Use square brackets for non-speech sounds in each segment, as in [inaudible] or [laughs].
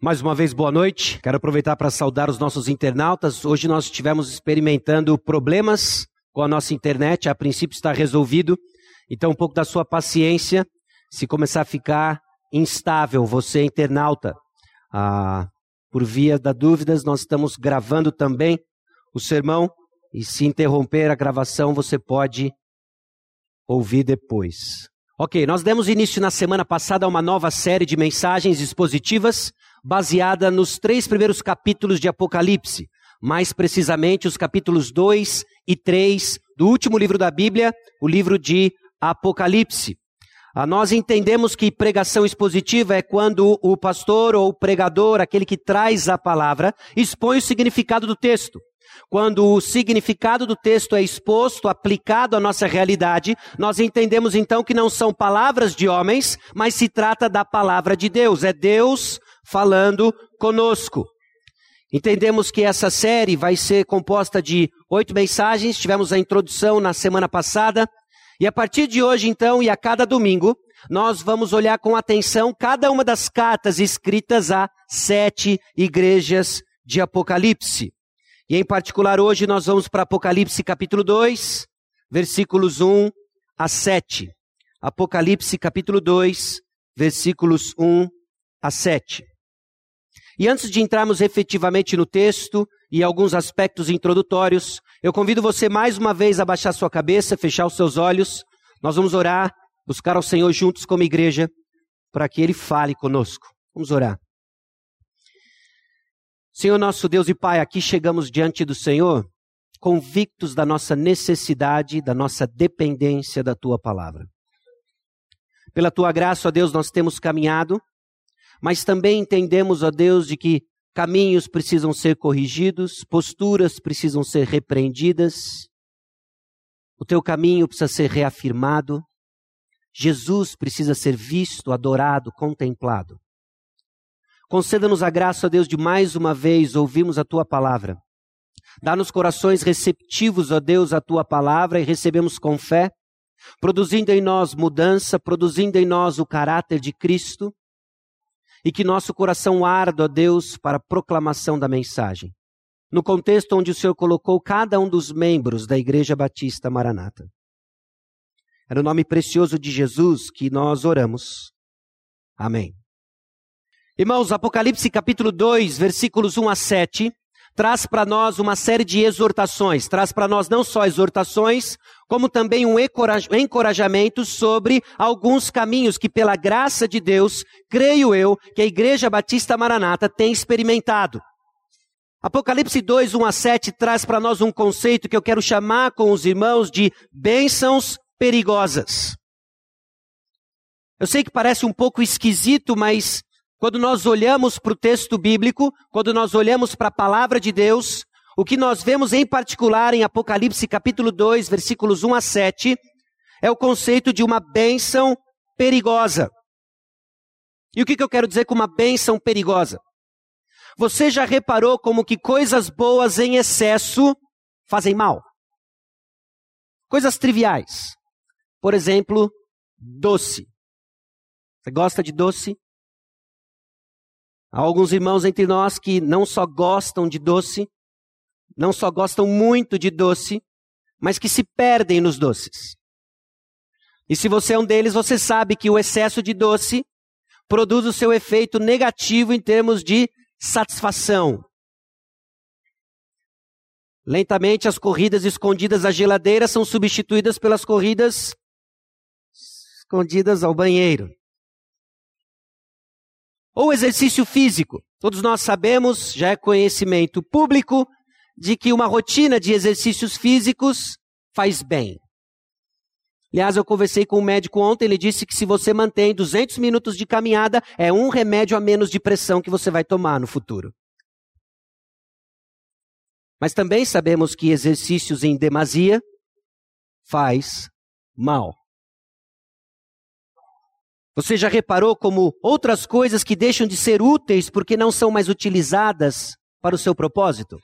Mais uma vez, boa noite. Quero aproveitar para saudar os nossos internautas. Hoje nós estivemos experimentando problemas com a nossa internet. A princípio está resolvido. Então, um pouco da sua paciência. Se começar a ficar instável, você internauta, ah, por via da dúvidas, nós estamos gravando também o sermão. E se interromper a gravação, você pode ouvir depois. Ok, nós demos início na semana passada a uma nova série de mensagens expositivas baseada nos três primeiros capítulos de Apocalipse, mais precisamente os capítulos 2 e 3 do último livro da Bíblia, o livro de Apocalipse. Ah, nós entendemos que pregação expositiva é quando o pastor ou o pregador, aquele que traz a palavra, expõe o significado do texto. Quando o significado do texto é exposto, aplicado à nossa realidade, nós entendemos então que não são palavras de homens, mas se trata da palavra de Deus. É Deus falando conosco. Entendemos que essa série vai ser composta de oito mensagens, tivemos a introdução na semana passada, e a partir de hoje, então, e a cada domingo, nós vamos olhar com atenção cada uma das cartas escritas a sete igrejas de Apocalipse. E em particular, hoje nós vamos para Apocalipse capítulo 2, versículos 1 a 7. Apocalipse capítulo 2, versículos 1 a 7. E antes de entrarmos efetivamente no texto e alguns aspectos introdutórios, eu convido você mais uma vez a baixar sua cabeça, fechar os seus olhos. Nós vamos orar, buscar ao Senhor juntos como igreja, para que Ele fale conosco. Vamos orar. Senhor nosso Deus e Pai, aqui chegamos diante do Senhor, convictos da nossa necessidade, da nossa dependência da Tua palavra. Pela Tua graça, ó Deus, nós temos caminhado mas também entendemos, ó Deus, de que caminhos precisam ser corrigidos, posturas precisam ser repreendidas, o teu caminho precisa ser reafirmado, Jesus precisa ser visto, adorado, contemplado. Conceda-nos a graça, ó Deus, de mais uma vez ouvirmos a tua palavra. Dá-nos corações receptivos, ó Deus, à tua palavra e recebemos com fé, produzindo em nós mudança, produzindo em nós o caráter de Cristo e que nosso coração arda, ó Deus, para a proclamação da mensagem. No contexto onde o Senhor colocou cada um dos membros da Igreja Batista Maranata. É no nome precioso de Jesus que nós oramos. Amém. Irmãos, Apocalipse capítulo 2, versículos 1 a 7, traz para nós uma série de exortações, traz para nós não só exortações, como também um encorajamento sobre alguns caminhos que, pela graça de Deus, creio eu, que a Igreja Batista Maranata tem experimentado. Apocalipse 2, 1 a 7 traz para nós um conceito que eu quero chamar com os irmãos de bênçãos perigosas. Eu sei que parece um pouco esquisito, mas quando nós olhamos para o texto bíblico, quando nós olhamos para a palavra de Deus, o que nós vemos em particular em Apocalipse capítulo 2, versículos 1 a 7, é o conceito de uma bênção perigosa. E o que, que eu quero dizer com uma bênção perigosa? Você já reparou como que coisas boas em excesso fazem mal? Coisas triviais. Por exemplo, doce. Você gosta de doce? Há alguns irmãos entre nós que não só gostam de doce, não só gostam muito de doce, mas que se perdem nos doces. E se você é um deles, você sabe que o excesso de doce produz o seu efeito negativo em termos de satisfação. Lentamente, as corridas escondidas à geladeira são substituídas pelas corridas escondidas ao banheiro. Ou exercício físico. Todos nós sabemos, já é conhecimento público, de que uma rotina de exercícios físicos faz bem. Aliás, eu conversei com um médico ontem, ele disse que se você mantém 200 minutos de caminhada, é um remédio a menos de pressão que você vai tomar no futuro. Mas também sabemos que exercícios em demasia faz mal. Você já reparou como outras coisas que deixam de ser úteis porque não são mais utilizadas para o seu propósito?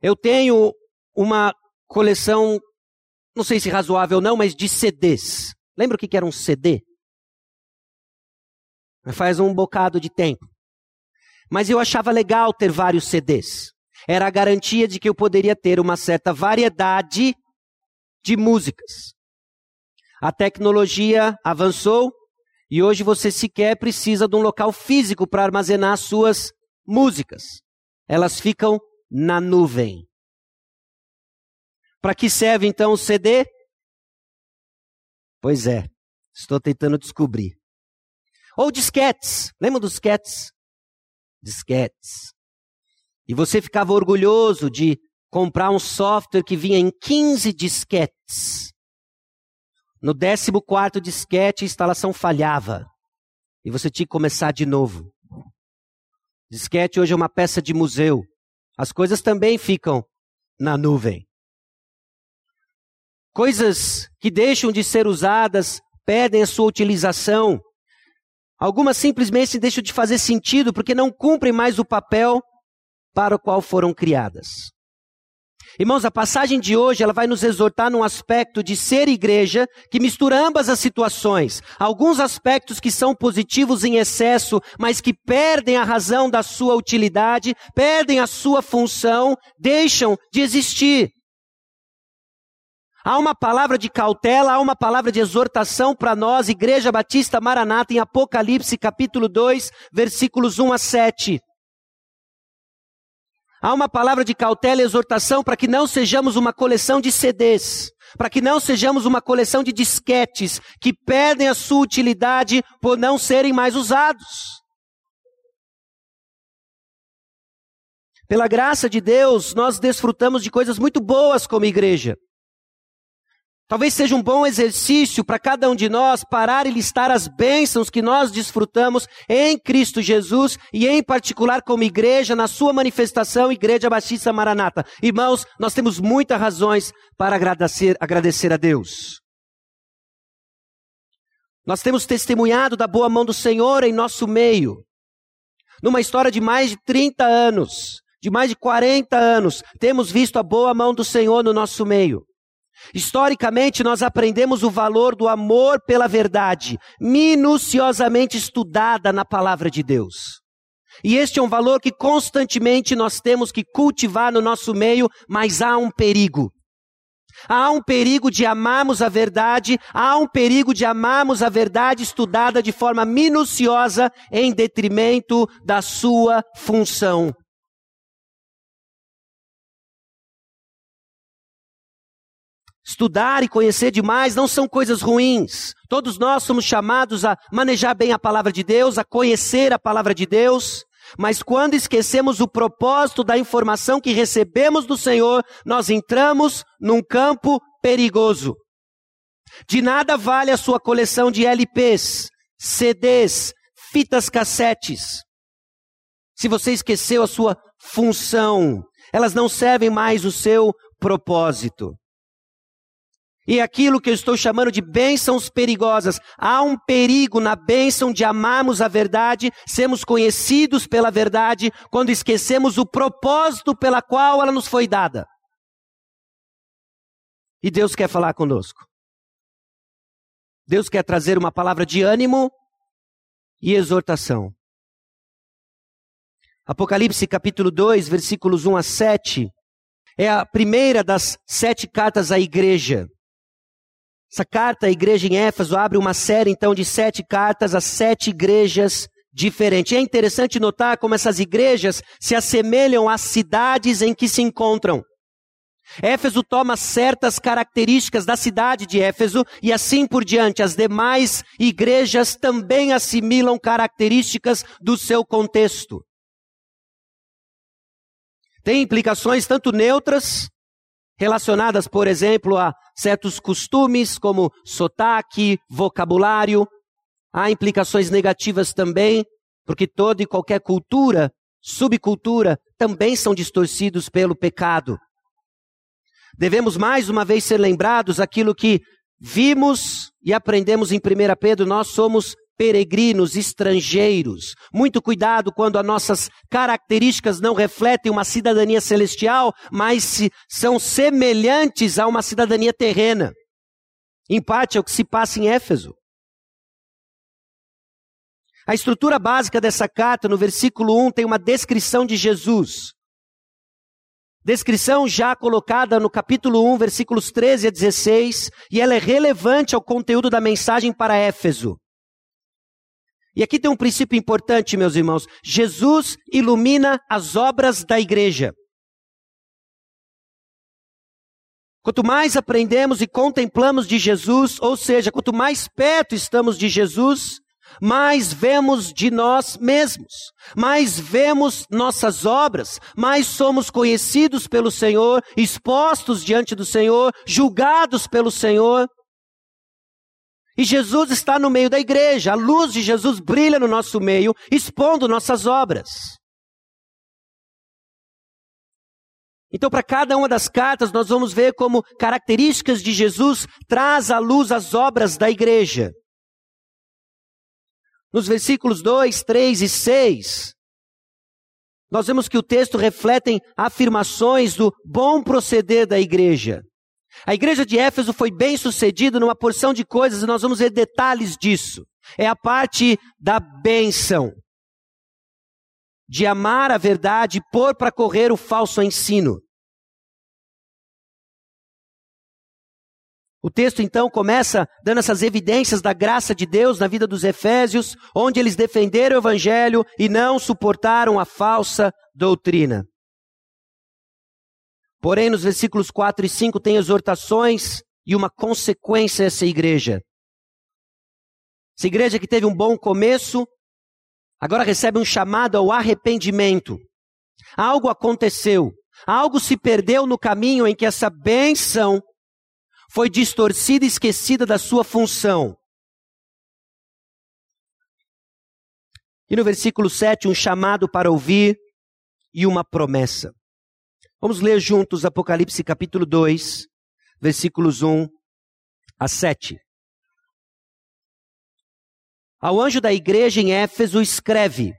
Eu tenho uma coleção, não sei se razoável ou não, mas de CDs. Lembra o que era um CD? Faz um bocado de tempo. Mas eu achava legal ter vários CDs. Era a garantia de que eu poderia ter uma certa variedade de músicas. A tecnologia avançou e hoje você sequer precisa de um local físico para armazenar suas músicas. Elas ficam na nuvem. Para que serve então o CD? Pois é, estou tentando descobrir. Ou disquetes. Lembra dos disquetes? Disquetes. E você ficava orgulhoso de comprar um software que vinha em 15 disquetes. No 14 disquete, a instalação falhava. E você tinha que começar de novo. Disquete hoje é uma peça de museu. As coisas também ficam na nuvem. Coisas que deixam de ser usadas perdem a sua utilização. Algumas simplesmente deixam de fazer sentido porque não cumprem mais o papel para o qual foram criadas. Irmãos, a passagem de hoje ela vai nos exortar num aspecto de ser igreja que mistura ambas as situações. Alguns aspectos que são positivos em excesso, mas que perdem a razão da sua utilidade, perdem a sua função, deixam de existir. Há uma palavra de cautela, há uma palavra de exortação para nós, Igreja Batista Maranata, em Apocalipse capítulo 2, versículos 1 a 7. Há uma palavra de cautela e exortação para que não sejamos uma coleção de CDs, para que não sejamos uma coleção de disquetes que perdem a sua utilidade por não serem mais usados. Pela graça de Deus, nós desfrutamos de coisas muito boas como igreja. Talvez seja um bom exercício para cada um de nós parar e listar as bênçãos que nós desfrutamos em Cristo Jesus e, em particular, como igreja, na sua manifestação, Igreja Batista Maranata. Irmãos, nós temos muitas razões para agradecer, agradecer a Deus. Nós temos testemunhado da boa mão do Senhor em nosso meio. Numa história de mais de 30 anos, de mais de 40 anos, temos visto a boa mão do Senhor no nosso meio. Historicamente, nós aprendemos o valor do amor pela verdade, minuciosamente estudada na palavra de Deus. E este é um valor que constantemente nós temos que cultivar no nosso meio, mas há um perigo. Há um perigo de amarmos a verdade, há um perigo de amarmos a verdade estudada de forma minuciosa em detrimento da sua função Estudar e conhecer demais não são coisas ruins. Todos nós somos chamados a manejar bem a palavra de Deus, a conhecer a palavra de Deus. Mas quando esquecemos o propósito da informação que recebemos do Senhor, nós entramos num campo perigoso. De nada vale a sua coleção de LPs, CDs, fitas cassetes. Se você esqueceu a sua função, elas não servem mais o seu propósito e aquilo que eu estou chamando de bênçãos perigosas. Há um perigo na bênção de amarmos a verdade, sermos conhecidos pela verdade, quando esquecemos o propósito pela qual ela nos foi dada. E Deus quer falar conosco. Deus quer trazer uma palavra de ânimo e exortação. Apocalipse capítulo 2, versículos 1 a 7, é a primeira das sete cartas à igreja. Essa carta à igreja em Éfeso abre uma série então de sete cartas a sete igrejas diferentes. É interessante notar como essas igrejas se assemelham às cidades em que se encontram. Éfeso toma certas características da cidade de Éfeso e assim por diante. As demais igrejas também assimilam características do seu contexto. Tem implicações tanto neutras relacionadas, por exemplo, a certos costumes como sotaque, vocabulário. Há implicações negativas também, porque toda e qualquer cultura, subcultura, também são distorcidos pelo pecado. Devemos mais uma vez ser lembrados aquilo que vimos e aprendemos em 1 Pedro, nós somos peregrinos, estrangeiros. Muito cuidado quando as nossas características não refletem uma cidadania celestial, mas se, são semelhantes a uma cidadania terrena. Em parte é o que se passa em Éfeso. A estrutura básica dessa carta, no versículo 1, tem uma descrição de Jesus. Descrição já colocada no capítulo 1, versículos 13 a 16, e ela é relevante ao conteúdo da mensagem para Éfeso. E aqui tem um princípio importante, meus irmãos. Jesus ilumina as obras da igreja. Quanto mais aprendemos e contemplamos de Jesus, ou seja, quanto mais perto estamos de Jesus, mais vemos de nós mesmos, mais vemos nossas obras, mais somos conhecidos pelo Senhor, expostos diante do Senhor, julgados pelo Senhor. E Jesus está no meio da igreja, a luz de Jesus brilha no nosso meio, expondo nossas obras. Então, para cada uma das cartas, nós vamos ver como características de Jesus traz à luz as obras da igreja. Nos versículos 2, 3 e 6, nós vemos que o texto reflete afirmações do bom proceder da igreja. A igreja de Éfeso foi bem sucedida numa porção de coisas e nós vamos ver detalhes disso. É a parte da bênção. De amar a verdade e pôr para correr o falso ensino. O texto então começa dando essas evidências da graça de Deus na vida dos Efésios, onde eles defenderam o evangelho e não suportaram a falsa doutrina. Porém, nos versículos 4 e 5 tem exortações e uma consequência a essa igreja. Essa igreja que teve um bom começo, agora recebe um chamado ao arrependimento. Algo aconteceu, algo se perdeu no caminho em que essa benção foi distorcida e esquecida da sua função. E no versículo 7, um chamado para ouvir e uma promessa. Vamos ler juntos Apocalipse capítulo 2, versículos 1 a 7. Ao anjo da igreja em Éfeso escreve: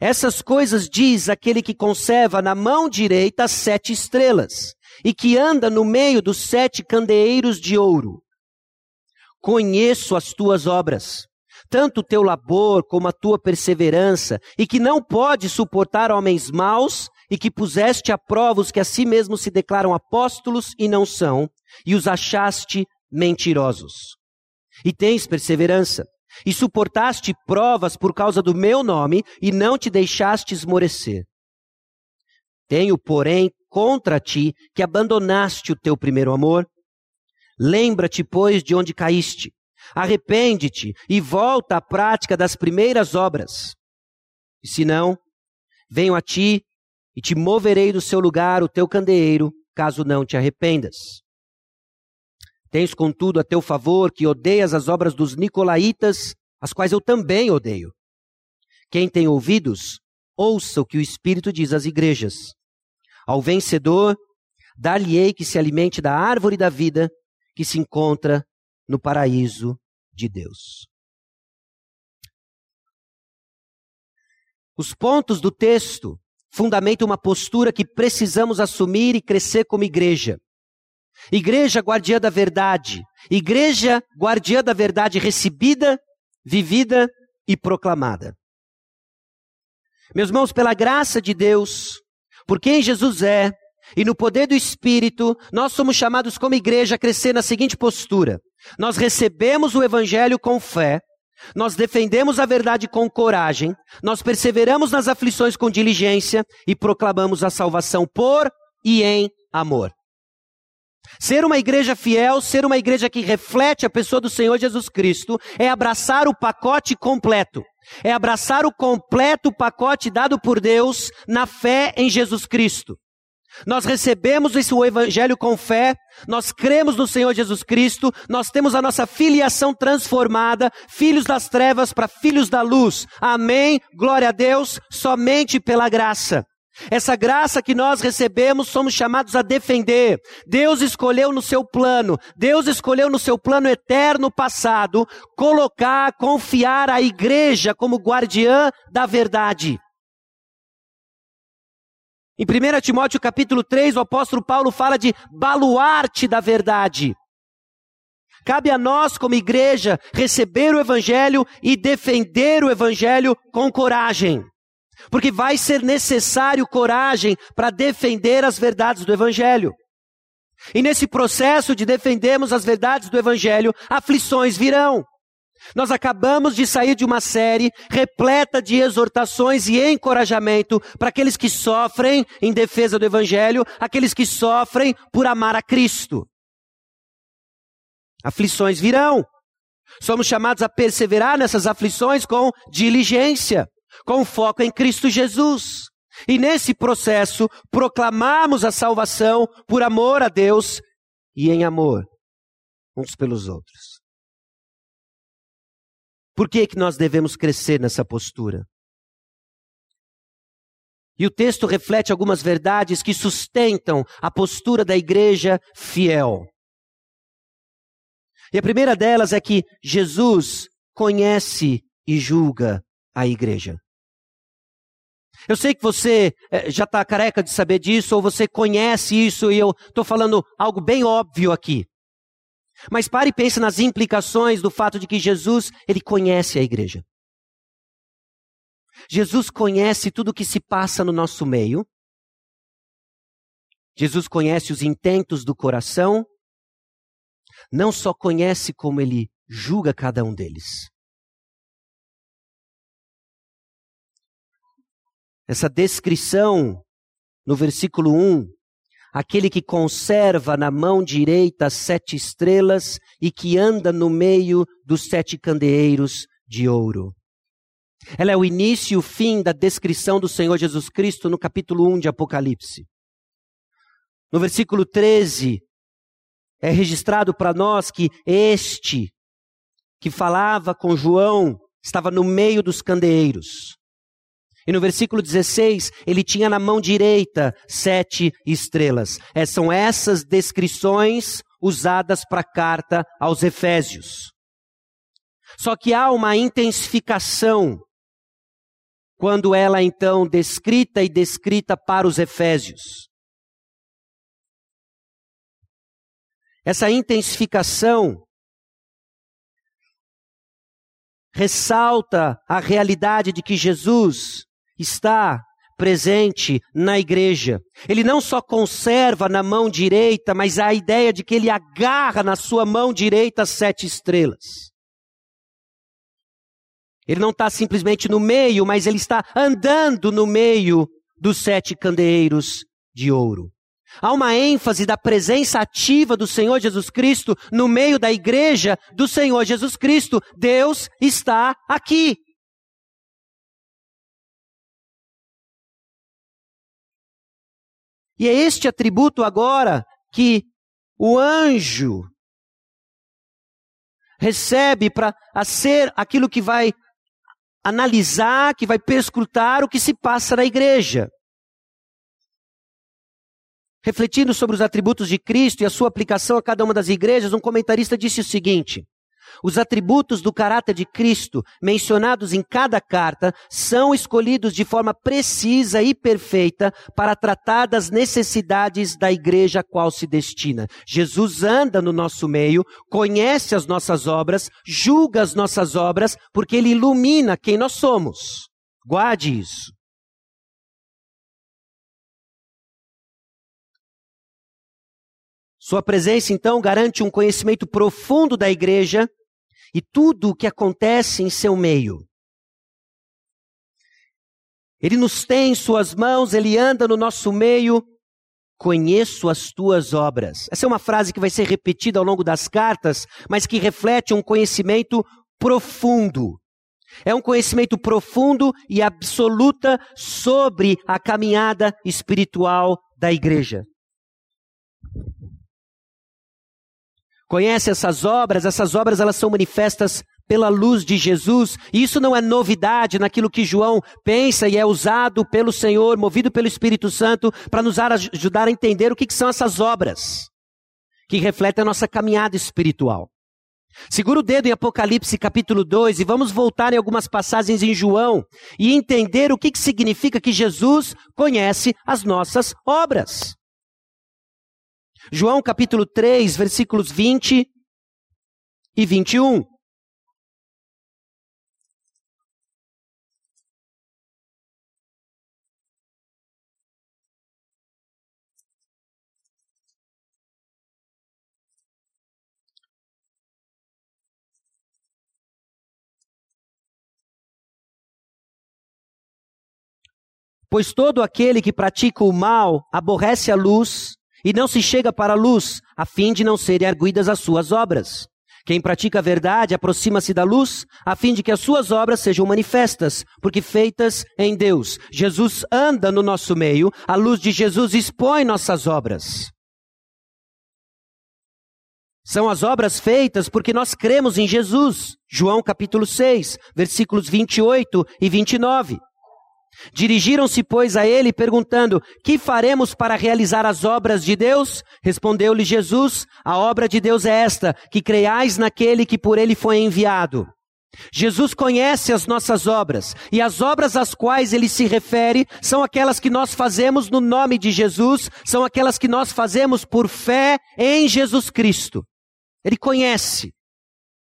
Essas coisas diz aquele que conserva na mão direita as sete estrelas e que anda no meio dos sete candeeiros de ouro. Conheço as tuas obras, tanto o teu labor como a tua perseverança, e que não pode suportar homens maus, e que puseste a prova os que a si mesmos se declaram apóstolos e não são, e os achaste mentirosos. E tens perseverança, e suportaste provas por causa do meu nome, e não te deixaste esmorecer. Tenho, porém, contra ti que abandonaste o teu primeiro amor. Lembra-te, pois, de onde caíste. Arrepende-te e volta à prática das primeiras obras. E se não, venho a ti e te moverei do seu lugar o teu candeeiro, caso não te arrependas. Tens, contudo, a teu favor que odeias as obras dos nicolaítas, as quais eu também odeio. Quem tem ouvidos, ouça o que o Espírito diz às igrejas. Ao vencedor, dar-lhe-ei que se alimente da árvore da vida que se encontra no paraíso de Deus. Os pontos do texto fundamentam uma postura que precisamos assumir e crescer como igreja. Igreja guardiã da verdade. Igreja guardiã da verdade recebida, vivida e proclamada. Meus irmãos, pela graça de Deus, por quem Jesus é e no poder do Espírito, nós somos chamados como igreja a crescer na seguinte postura: nós recebemos o Evangelho com fé, nós defendemos a verdade com coragem, nós perseveramos nas aflições com diligência e proclamamos a salvação por e em amor. Ser uma igreja fiel, ser uma igreja que reflete a pessoa do Senhor Jesus Cristo, é abraçar o pacote completo. É abraçar o completo pacote dado por Deus na fé em Jesus Cristo. Nós recebemos esse evangelho com fé, nós cremos no Senhor Jesus Cristo, nós temos a nossa filiação transformada, filhos das trevas para filhos da luz. Amém. Glória a Deus, somente pela graça. Essa graça que nós recebemos, somos chamados a defender. Deus escolheu no seu plano, Deus escolheu no seu plano eterno passado, colocar, confiar a igreja como guardiã da verdade. Em 1 Timóteo capítulo 3, o apóstolo Paulo fala de baluarte da verdade. Cabe a nós, como igreja, receber o Evangelho e defender o Evangelho com coragem. Porque vai ser necessário coragem para defender as verdades do Evangelho. E nesse processo de defendermos as verdades do Evangelho, aflições virão. Nós acabamos de sair de uma série repleta de exortações e encorajamento para aqueles que sofrem em defesa do Evangelho, aqueles que sofrem por amar a Cristo. Aflições virão. Somos chamados a perseverar nessas aflições com diligência, com foco em Cristo Jesus. E nesse processo, proclamamos a salvação por amor a Deus e em amor uns pelos outros. Por que, que nós devemos crescer nessa postura? E o texto reflete algumas verdades que sustentam a postura da igreja fiel. E a primeira delas é que Jesus conhece e julga a igreja. Eu sei que você é, já está careca de saber disso, ou você conhece isso, e eu estou falando algo bem óbvio aqui. Mas pare e pense nas implicações do fato de que Jesus, ele conhece a igreja. Jesus conhece tudo o que se passa no nosso meio. Jesus conhece os intentos do coração. Não só conhece como ele julga cada um deles. Essa descrição no versículo 1 aquele que conserva na mão direita as sete estrelas e que anda no meio dos sete candeeiros de ouro. Ela é o início e o fim da descrição do Senhor Jesus Cristo no capítulo 1 de Apocalipse. No versículo 13, é registrado para nós que este que falava com João estava no meio dos candeeiros. E no versículo 16, ele tinha na mão direita sete estrelas. É, são essas descrições usadas para a carta aos Efésios. Só que há uma intensificação quando ela é então descrita e descrita para os Efésios. Essa intensificação ressalta a realidade de que Jesus está presente na igreja. Ele não só conserva na mão direita, mas a ideia de que ele agarra na sua mão direita as sete estrelas. Ele não está simplesmente no meio, mas ele está andando no meio dos sete candeeiros de ouro. Há uma ênfase da presença ativa do Senhor Jesus Cristo no meio da igreja do Senhor Jesus Cristo. Deus está aqui. E é este atributo agora que o anjo recebe para ser aquilo que vai analisar, que vai perscrutar o que se passa na igreja. Refletindo sobre os atributos de Cristo e a sua aplicação a cada uma das igrejas, um comentarista disse o seguinte: os atributos do caráter de Cristo, mencionados em cada carta, são escolhidos de forma precisa e perfeita para tratar das necessidades da igreja a qual se destina. Jesus anda no nosso meio, conhece as nossas obras, julga as nossas obras, porque ele ilumina quem nós somos. Guarde isso. Sua presença, então, garante um conhecimento profundo da igreja e tudo o que acontece em seu meio. Ele nos tem em suas mãos, ele anda no nosso meio. Conheço as tuas obras. Essa é uma frase que vai ser repetida ao longo das cartas, mas que reflete um conhecimento profundo. É um conhecimento profundo e absoluta sobre a caminhada espiritual da igreja. Conhece essas obras? Essas obras elas são manifestas pela luz de Jesus. E isso não é novidade naquilo que João pensa e é usado pelo Senhor, movido pelo Espírito Santo, para nos ajudar a entender o que, são essas obras que refletem a nossa caminhada espiritual. Segura o dedo em Apocalipse capítulo 2 e vamos voltar em algumas passagens em João e entender o que significa que Jesus conhece as nossas obras. João capítulo 3, versículos 20 e 21. Pois todo aquele que pratica o mal aborrece a luz e não se chega para a luz, a fim de não serem arguidas as suas obras. Quem pratica a verdade aproxima-se da luz, a fim de que as suas obras sejam manifestas, porque feitas em Deus. Jesus anda no nosso meio, a luz de Jesus expõe nossas obras. São as obras feitas porque nós cremos em Jesus. João capítulo 6, versículos 28 e 29. Dirigiram-se, pois, a ele, perguntando: Que faremos para realizar as obras de Deus? Respondeu-lhe Jesus: A obra de Deus é esta, que creiais naquele que por ele foi enviado. Jesus conhece as nossas obras, e as obras às quais ele se refere são aquelas que nós fazemos no nome de Jesus, são aquelas que nós fazemos por fé em Jesus Cristo. Ele conhece,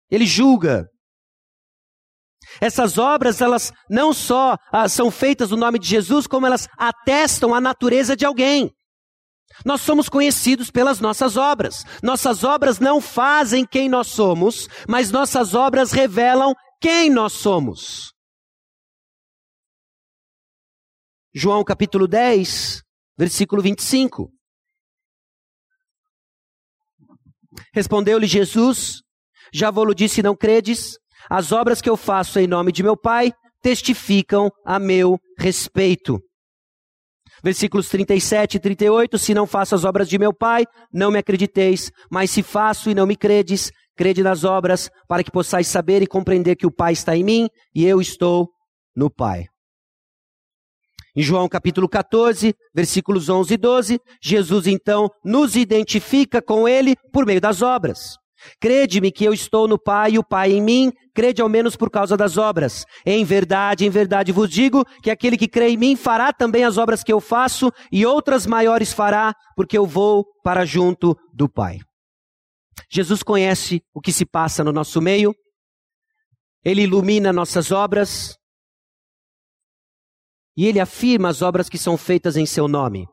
ele julga, essas obras, elas não só ah, são feitas no nome de Jesus, como elas atestam a natureza de alguém. Nós somos conhecidos pelas nossas obras. Nossas obras não fazem quem nós somos, mas nossas obras revelam quem nós somos. João capítulo 10, versículo 25. Respondeu-lhe Jesus: Já vou-lo disse, não credes? As obras que eu faço em nome de meu Pai testificam a meu respeito. Versículos 37 e 38: Se não faço as obras de meu Pai, não me acrediteis, mas se faço e não me credes, crede nas obras, para que possais saber e compreender que o Pai está em mim e eu estou no Pai. Em João capítulo 14, versículos 11 e 12, Jesus então nos identifica com Ele por meio das obras. Crede-me que eu estou no Pai e o Pai em mim, crede ao menos por causa das obras. Em verdade, em verdade vos digo que aquele que crê em mim fará também as obras que eu faço e outras maiores fará, porque eu vou para junto do Pai. Jesus conhece o que se passa no nosso meio, ele ilumina nossas obras e ele afirma as obras que são feitas em seu nome,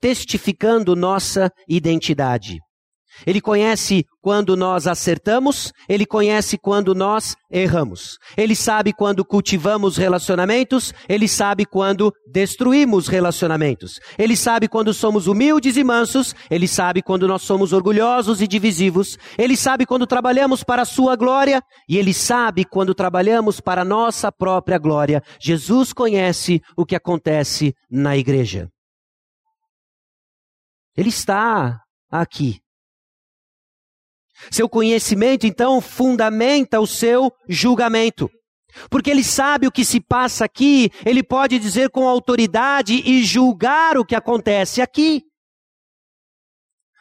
testificando nossa identidade. Ele conhece quando nós acertamos, ele conhece quando nós erramos. Ele sabe quando cultivamos relacionamentos, ele sabe quando destruímos relacionamentos. Ele sabe quando somos humildes e mansos, ele sabe quando nós somos orgulhosos e divisivos. Ele sabe quando trabalhamos para a sua glória e ele sabe quando trabalhamos para a nossa própria glória. Jesus conhece o que acontece na igreja. Ele está aqui. Seu conhecimento, então, fundamenta o seu julgamento. Porque ele sabe o que se passa aqui, ele pode dizer com autoridade e julgar o que acontece aqui.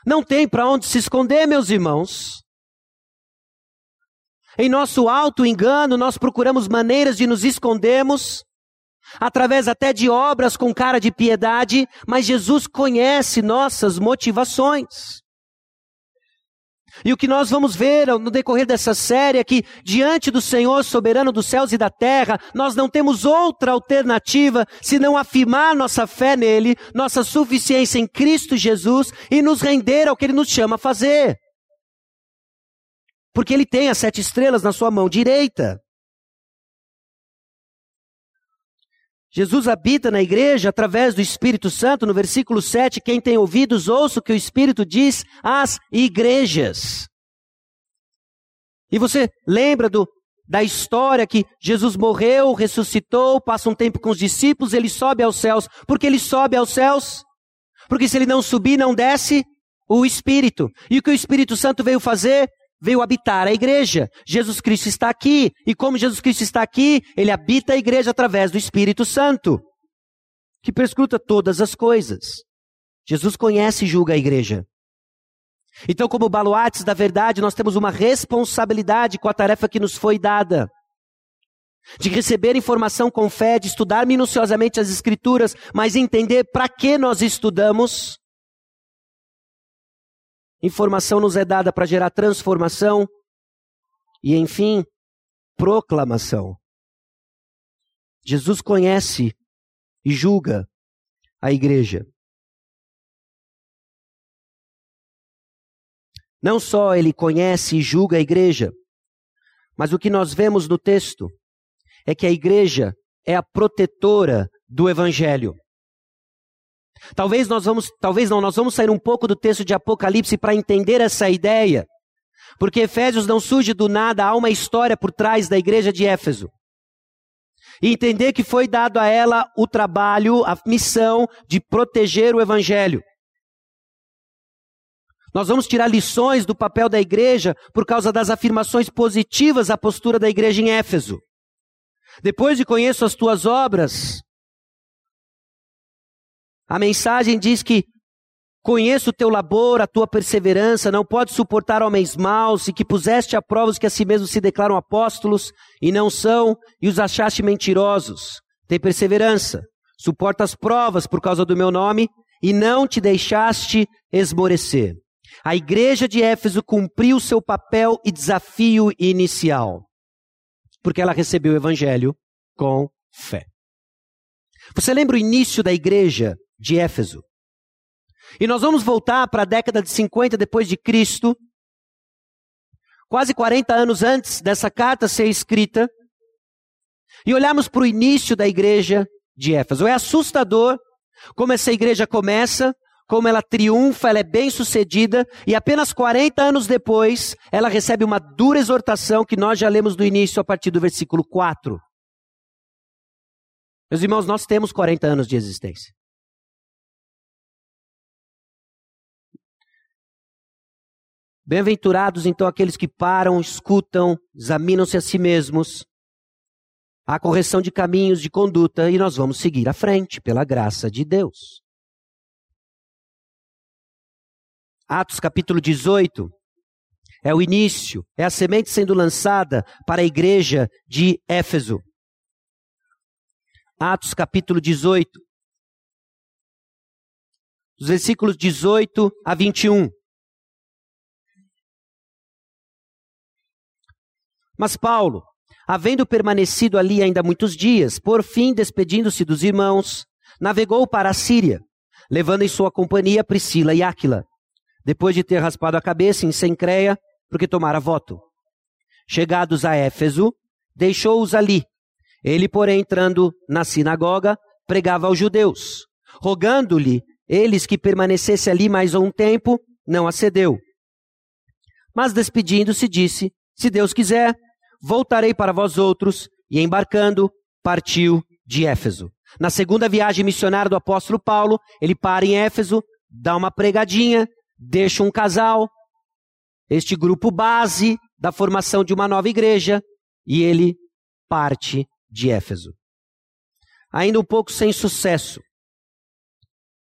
Não tem para onde se esconder, meus irmãos. Em nosso alto engano, nós procuramos maneiras de nos escondermos, através até de obras com cara de piedade, mas Jesus conhece nossas motivações. E o que nós vamos ver no decorrer dessa série é que, diante do Senhor soberano dos céus e da terra, nós não temos outra alternativa senão afirmar nossa fé nele, nossa suficiência em Cristo Jesus e nos render ao que ele nos chama a fazer. Porque ele tem as sete estrelas na sua mão direita. Jesus habita na igreja através do Espírito Santo, no versículo 7, quem tem ouvidos, ouça o que o Espírito diz às igrejas. E você lembra do, da história que Jesus morreu, ressuscitou, passa um tempo com os discípulos, ele sobe aos céus. Por que ele sobe aos céus? Porque se ele não subir, não desce o Espírito. E o que o Espírito Santo veio fazer? Veio habitar a igreja. Jesus Cristo está aqui, e como Jesus Cristo está aqui, ele habita a igreja através do Espírito Santo, que perscruta todas as coisas. Jesus conhece e julga a igreja. Então, como baluartes da verdade, nós temos uma responsabilidade com a tarefa que nos foi dada. De receber informação com fé, de estudar minuciosamente as Escrituras, mas entender para que nós estudamos Informação nos é dada para gerar transformação. E, enfim, proclamação. Jesus conhece e julga a igreja. Não só ele conhece e julga a igreja, mas o que nós vemos no texto é que a igreja é a protetora do evangelho. Talvez nós vamos, talvez não, nós vamos sair um pouco do texto de Apocalipse para entender essa ideia. Porque Efésios não surge do nada, há uma história por trás da igreja de Éfeso. E entender que foi dado a ela o trabalho, a missão de proteger o evangelho. Nós vamos tirar lições do papel da igreja por causa das afirmações positivas à postura da igreja em Éfeso. Depois de conheço as tuas obras, a mensagem diz que conheço o teu labor, a tua perseverança, não pode suportar homens maus, e que puseste a prova os que a si mesmos se declaram apóstolos e não são, e os achaste mentirosos. Tem perseverança, suporta as provas por causa do meu nome, e não te deixaste esmorecer. A igreja de Éfeso cumpriu seu papel e desafio inicial, porque ela recebeu o evangelho com fé. Você lembra o início da igreja de Éfeso. E nós vamos voltar para a década de 50 depois de Cristo, quase 40 anos antes dessa carta ser escrita, e olharmos para o início da igreja de Éfeso. É assustador como essa igreja começa, como ela triunfa, ela é bem sucedida, e apenas 40 anos depois, ela recebe uma dura exortação que nós já lemos do início a partir do versículo 4. Meus irmãos, nós temos 40 anos de existência. Bem-aventurados então aqueles que param, escutam, examinam-se a si mesmos. Há correção de caminhos de conduta e nós vamos seguir à frente pela graça de Deus. Atos capítulo 18 é o início, é a semente sendo lançada para a igreja de Éfeso. Atos capítulo 18, os versículos 18 a 21. Mas Paulo, havendo permanecido ali ainda muitos dias, por fim, despedindo-se dos irmãos, navegou para a Síria, levando em sua companhia Priscila e Áquila, depois de ter raspado a cabeça em Sencreia, porque tomara voto. Chegados a Éfeso, deixou-os ali. Ele, porém, entrando na sinagoga, pregava aos judeus. Rogando-lhe eles que permanecesse ali mais um tempo, não acedeu. Mas despedindo-se, disse: Se Deus quiser, voltarei para vós outros, e embarcando, partiu de Éfeso. Na segunda viagem missionária do apóstolo Paulo, ele para em Éfeso, dá uma pregadinha, deixa um casal, este grupo base da formação de uma nova igreja, e ele parte de Éfeso. Ainda um pouco sem sucesso.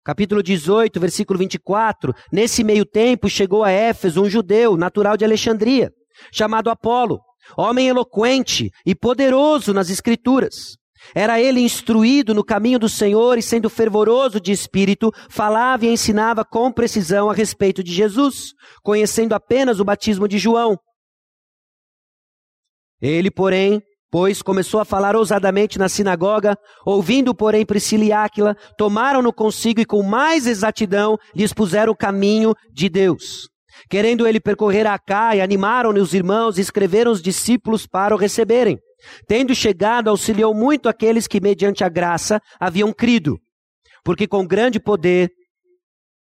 Capítulo 18, versículo 24. Nesse meio tempo chegou a Éfeso um judeu, natural de Alexandria, chamado Apolo homem eloquente e poderoso nas Escrituras. Era ele instruído no caminho do Senhor e, sendo fervoroso de espírito, falava e ensinava com precisão a respeito de Jesus, conhecendo apenas o batismo de João. Ele, porém, pois começou a falar ousadamente na sinagoga, ouvindo, porém, Priscila e Áquila, tomaram-no consigo e com mais exatidão lhes puseram o caminho de Deus. Querendo ele percorrer a Caia, animaram-lhe os irmãos e escreveram os discípulos para o receberem. Tendo chegado, auxiliou muito aqueles que, mediante a graça, haviam crido, porque com grande poder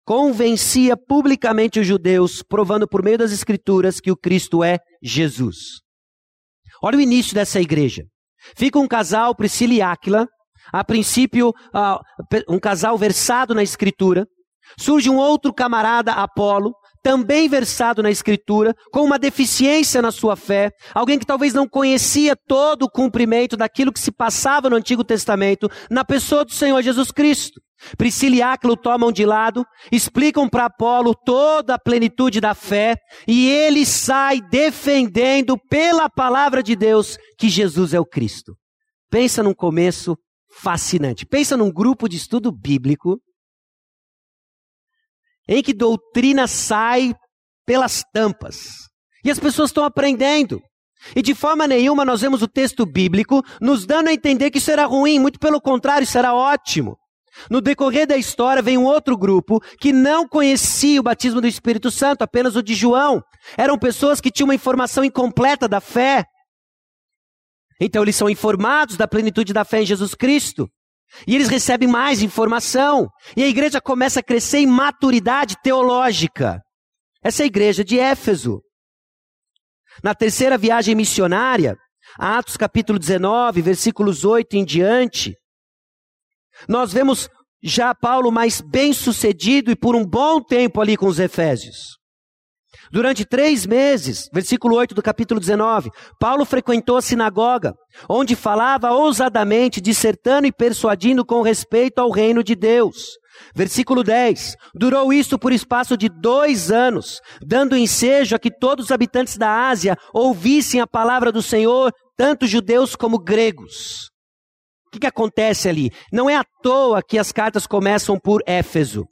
convencia publicamente os judeus, provando por meio das Escrituras que o Cristo é Jesus. Olha o início dessa igreja. Fica um casal, Priscila e Áquila, a princípio, um casal versado na Escritura. Surge um outro camarada, Apolo, também versado na Escritura, com uma deficiência na sua fé, alguém que talvez não conhecia todo o cumprimento daquilo que se passava no Antigo Testamento, na pessoa do Senhor Jesus Cristo. Priscila e Áquilo tomam de lado, explicam para Apolo toda a plenitude da fé, e ele sai defendendo pela palavra de Deus que Jesus é o Cristo. Pensa num começo fascinante. Pensa num grupo de estudo bíblico em que doutrina sai pelas tampas. E as pessoas estão aprendendo. E de forma nenhuma nós vemos o texto bíblico nos dando a entender que era ruim, muito pelo contrário, era ótimo. No decorrer da história, vem um outro grupo que não conhecia o batismo do Espírito Santo, apenas o de João. Eram pessoas que tinham uma informação incompleta da fé. Então, eles são informados da plenitude da fé em Jesus Cristo. E eles recebem mais informação. E a igreja começa a crescer em maturidade teológica. Essa é a igreja de Éfeso. Na terceira viagem missionária, Atos capítulo 19, versículos 8 em diante, nós vemos já Paulo mais bem sucedido e por um bom tempo ali com os Efésios. Durante três meses, versículo 8 do capítulo 19, Paulo frequentou a sinagoga, onde falava ousadamente, dissertando e persuadindo com respeito ao reino de Deus. Versículo 10: Durou isto por espaço de dois anos, dando ensejo a que todos os habitantes da Ásia ouvissem a palavra do Senhor, tanto judeus como gregos. O que, que acontece ali? Não é à toa que as cartas começam por Éfeso.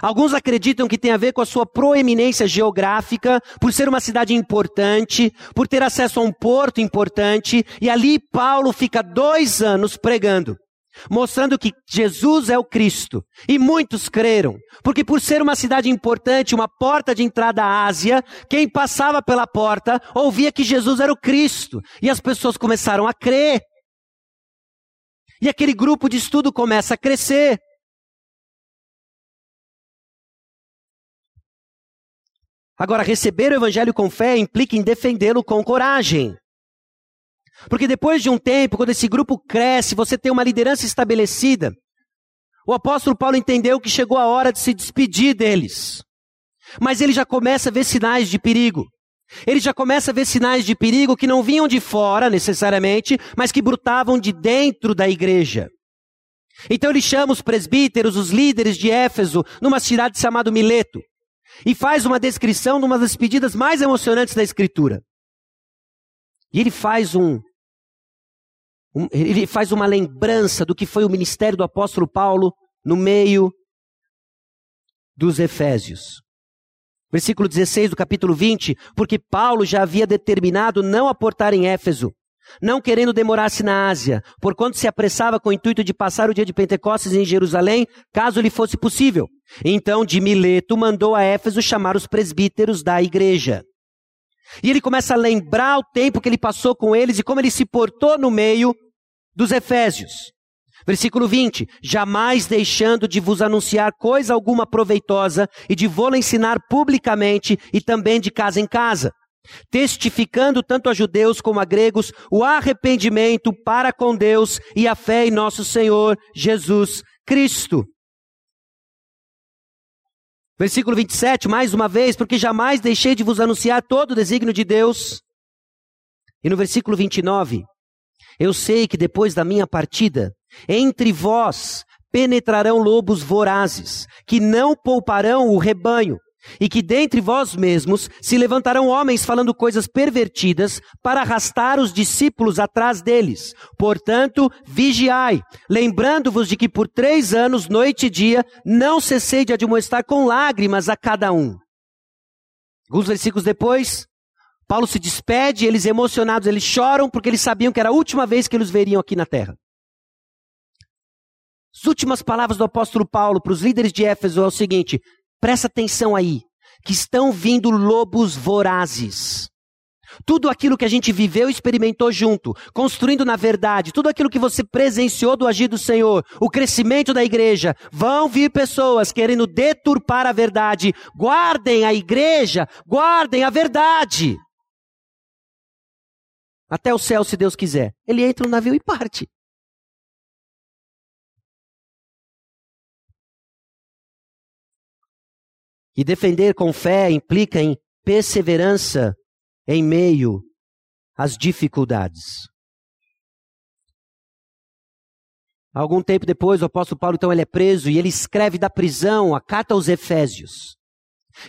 Alguns acreditam que tem a ver com a sua proeminência geográfica, por ser uma cidade importante, por ter acesso a um porto importante, e ali Paulo fica dois anos pregando, mostrando que Jesus é o Cristo. E muitos creram, porque por ser uma cidade importante, uma porta de entrada à Ásia, quem passava pela porta ouvia que Jesus era o Cristo, e as pessoas começaram a crer. E aquele grupo de estudo começa a crescer. Agora, receber o evangelho com fé implica em defendê-lo com coragem. Porque depois de um tempo, quando esse grupo cresce, você tem uma liderança estabelecida, o apóstolo Paulo entendeu que chegou a hora de se despedir deles. Mas ele já começa a ver sinais de perigo. Ele já começa a ver sinais de perigo que não vinham de fora necessariamente, mas que brutavam de dentro da igreja. Então ele chama os presbíteros, os líderes de Éfeso, numa cidade chamada Mileto, e faz uma descrição de uma das pedidas mais emocionantes da Escritura. E ele faz um, um, ele faz uma lembrança do que foi o ministério do apóstolo Paulo no meio dos Efésios. Versículo 16 do capítulo 20, porque Paulo já havia determinado não aportar em Éfeso, não querendo demorar-se na Ásia, porquanto se apressava com o intuito de passar o dia de Pentecostes em Jerusalém, caso lhe fosse possível. Então, de Mileto, mandou a Éfeso chamar os presbíteros da igreja. E ele começa a lembrar o tempo que ele passou com eles e como ele se portou no meio dos Efésios. Versículo 20: Jamais deixando de vos anunciar coisa alguma proveitosa e de vô-la ensinar publicamente e também de casa em casa, testificando tanto a judeus como a gregos o arrependimento para com Deus e a fé em nosso Senhor Jesus Cristo. Versículo 27, mais uma vez, porque jamais deixei de vos anunciar todo o desígnio de Deus. E no versículo 29, eu sei que depois da minha partida, entre vós penetrarão lobos vorazes, que não pouparão o rebanho, e que dentre vós mesmos se levantarão homens falando coisas pervertidas para arrastar os discípulos atrás deles. Portanto, vigiai, lembrando-vos de que por três anos, noite e dia, não cessei de admoestar com lágrimas a cada um. Alguns versículos depois, Paulo se despede, eles emocionados, eles choram porque eles sabiam que era a última vez que eles veriam aqui na terra. As últimas palavras do apóstolo Paulo para os líderes de Éfeso é o seguinte: presta atenção aí, que estão vindo lobos vorazes. Tudo aquilo que a gente viveu e experimentou junto, construindo na verdade, tudo aquilo que você presenciou do agir do Senhor, o crescimento da igreja, vão vir pessoas querendo deturpar a verdade. Guardem a igreja, guardem a verdade. Até o céu, se Deus quiser. Ele entra no navio e parte. E defender com fé implica em perseverança em meio às dificuldades. Algum tempo depois, o apóstolo Paulo, então, ele é preso e ele escreve da prisão a carta aos Efésios.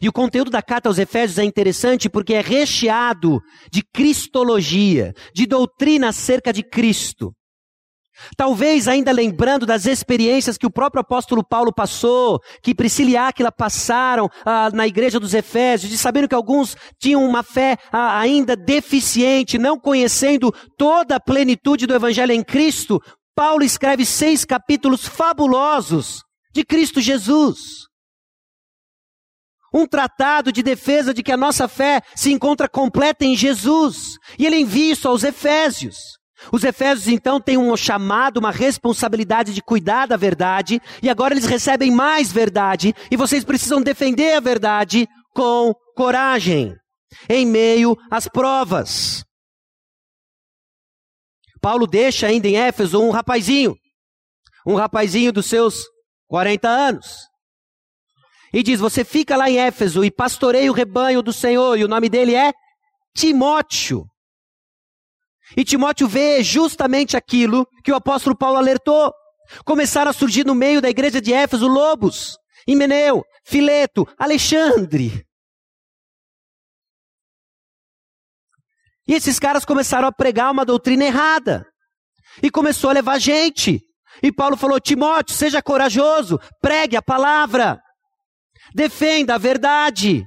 E o conteúdo da carta aos Efésios é interessante porque é recheado de cristologia, de doutrina acerca de Cristo. Talvez ainda lembrando das experiências que o próprio apóstolo Paulo passou, que Priscila e Áquila passaram ah, na igreja dos Efésios, de sabendo que alguns tinham uma fé ah, ainda deficiente, não conhecendo toda a plenitude do evangelho em Cristo, Paulo escreve seis capítulos fabulosos de Cristo Jesus. Um tratado de defesa de que a nossa fé se encontra completa em Jesus. E ele envia isso aos Efésios. Os Efésios então têm um chamado, uma responsabilidade de cuidar da verdade, e agora eles recebem mais verdade, e vocês precisam defender a verdade com coragem, em meio às provas. Paulo deixa ainda em Éfeso um rapazinho, um rapazinho dos seus 40 anos. E diz: Você fica lá em Éfeso e pastoreia o rebanho do Senhor, e o nome dele é Timóteo. E Timóteo vê justamente aquilo que o apóstolo Paulo alertou. Começaram a surgir no meio da igreja de Éfeso lobos, Himeneu, Fileto, Alexandre. E esses caras começaram a pregar uma doutrina errada. E começou a levar gente. E Paulo falou: Timóteo, seja corajoso, pregue a palavra, defenda a verdade.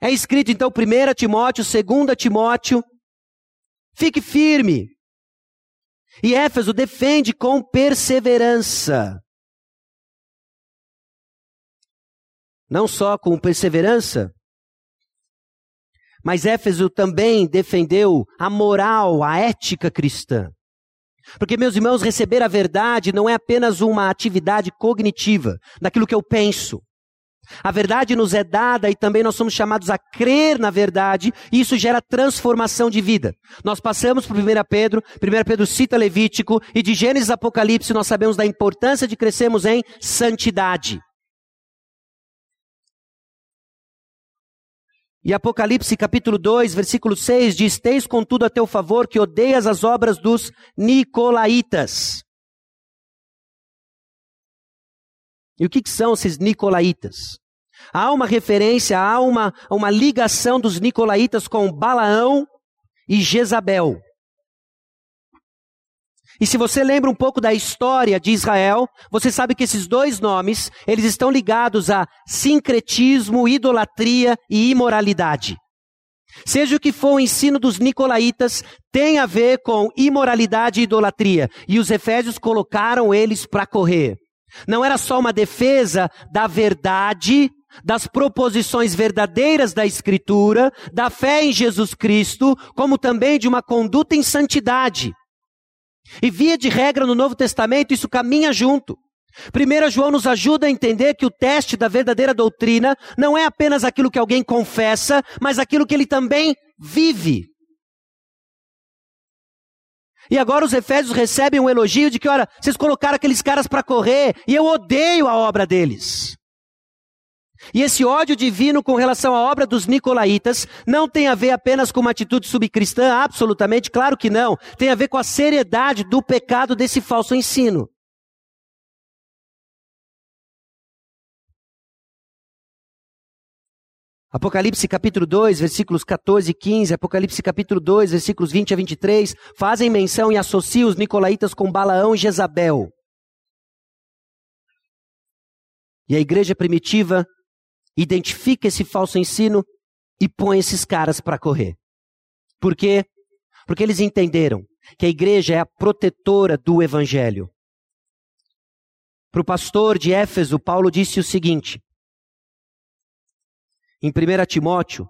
É escrito então 1 Timóteo, 2 Timóteo, Fique firme. E Éfeso defende com perseverança. Não só com perseverança, mas Éfeso também defendeu a moral, a ética cristã. Porque, meus irmãos, receber a verdade não é apenas uma atividade cognitiva, daquilo que eu penso. A verdade nos é dada e também nós somos chamados a crer na verdade, e isso gera transformação de vida. Nós passamos por 1 Pedro, 1 Pedro cita Levítico, e de Gênesis Apocalipse nós sabemos da importância de crescermos em santidade. E Apocalipse capítulo 2, versículo 6 diz: Tens contudo a teu favor que odeias as obras dos Nicolaítas. E o que, que são esses nicolaítas? Há uma referência, há uma, uma ligação dos nicolaítas com Balaão e Jezabel. E se você lembra um pouco da história de Israel, você sabe que esses dois nomes, eles estão ligados a sincretismo, idolatria e imoralidade. Seja o que for o ensino dos nicolaítas, tem a ver com imoralidade e idolatria. E os efésios colocaram eles para correr. Não era só uma defesa da verdade, das proposições verdadeiras da Escritura, da fé em Jesus Cristo, como também de uma conduta em santidade. E via de regra no Novo Testamento isso caminha junto. 1 João nos ajuda a entender que o teste da verdadeira doutrina não é apenas aquilo que alguém confessa, mas aquilo que ele também vive. E agora os Efésios recebem um elogio de que, olha, vocês colocaram aqueles caras para correr e eu odeio a obra deles. E esse ódio divino com relação à obra dos nicolaítas não tem a ver apenas com uma atitude subcristã, absolutamente, claro que não. Tem a ver com a seriedade do pecado desse falso ensino. Apocalipse capítulo 2, versículos 14 e 15, Apocalipse capítulo 2, versículos 20 a 23, fazem menção e associam os nicolaítas com Balaão e Jezabel. E a igreja primitiva identifica esse falso ensino e põe esses caras para correr. Por quê? Porque eles entenderam que a igreja é a protetora do evangelho. Para o pastor de Éfeso, Paulo disse o seguinte: em 1 Timóteo,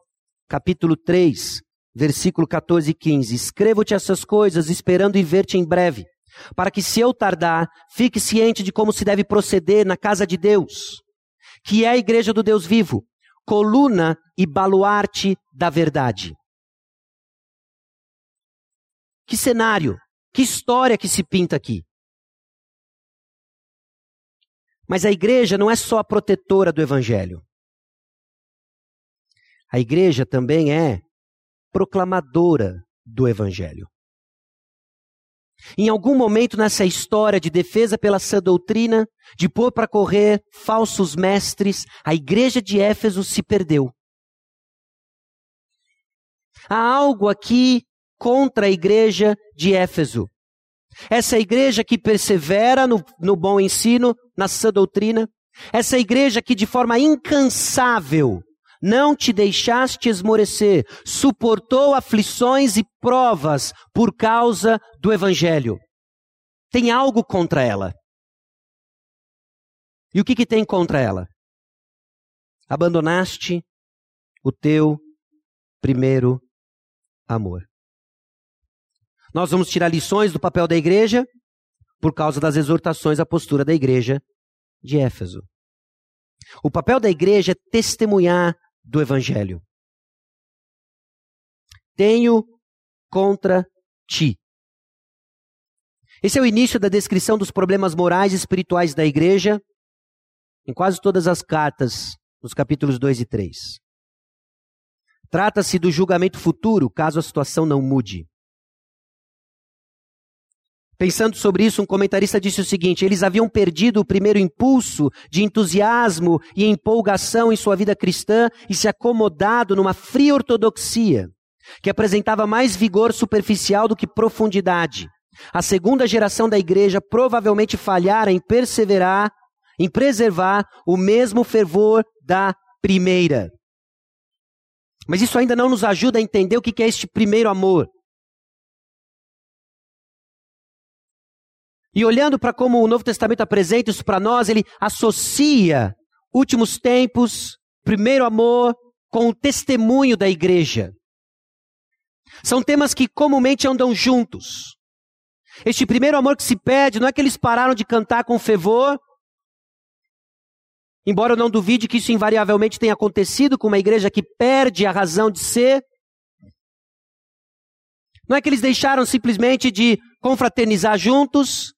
capítulo 3, versículo 14 e 15: Escrevo-te essas coisas, esperando em ver-te em breve, para que, se eu tardar, fique ciente de como se deve proceder na casa de Deus, que é a igreja do Deus vivo, coluna e baluarte da verdade. Que cenário, que história que se pinta aqui. Mas a igreja não é só a protetora do evangelho. A igreja também é proclamadora do evangelho. Em algum momento nessa história de defesa pela sã doutrina, de pôr para correr falsos mestres, a igreja de Éfeso se perdeu. Há algo aqui contra a igreja de Éfeso. Essa igreja que persevera no, no bom ensino, na sã doutrina. Essa igreja que de forma incansável não te deixaste esmorecer, suportou aflições e provas por causa do Evangelho. Tem algo contra ela. E o que, que tem contra ela? Abandonaste o teu primeiro amor. Nós vamos tirar lições do papel da igreja por causa das exortações à postura da igreja de Éfeso. O papel da igreja é testemunhar do evangelho. Tenho contra ti. Esse é o início da descrição dos problemas morais e espirituais da igreja em quase todas as cartas, nos capítulos 2 e 3. Trata-se do julgamento futuro, caso a situação não mude. Pensando sobre isso, um comentarista disse o seguinte: eles haviam perdido o primeiro impulso de entusiasmo e empolgação em sua vida cristã e se acomodado numa fria ortodoxia, que apresentava mais vigor superficial do que profundidade. A segunda geração da igreja provavelmente falhara em perseverar, em preservar o mesmo fervor da primeira. Mas isso ainda não nos ajuda a entender o que é este primeiro amor. E olhando para como o Novo Testamento apresenta isso para nós, ele associa últimos tempos, primeiro amor, com o testemunho da igreja. São temas que comumente andam juntos. Este primeiro amor que se pede, não é que eles pararam de cantar com fervor, embora eu não duvide que isso invariavelmente tenha acontecido com uma igreja que perde a razão de ser. Não é que eles deixaram simplesmente de confraternizar juntos,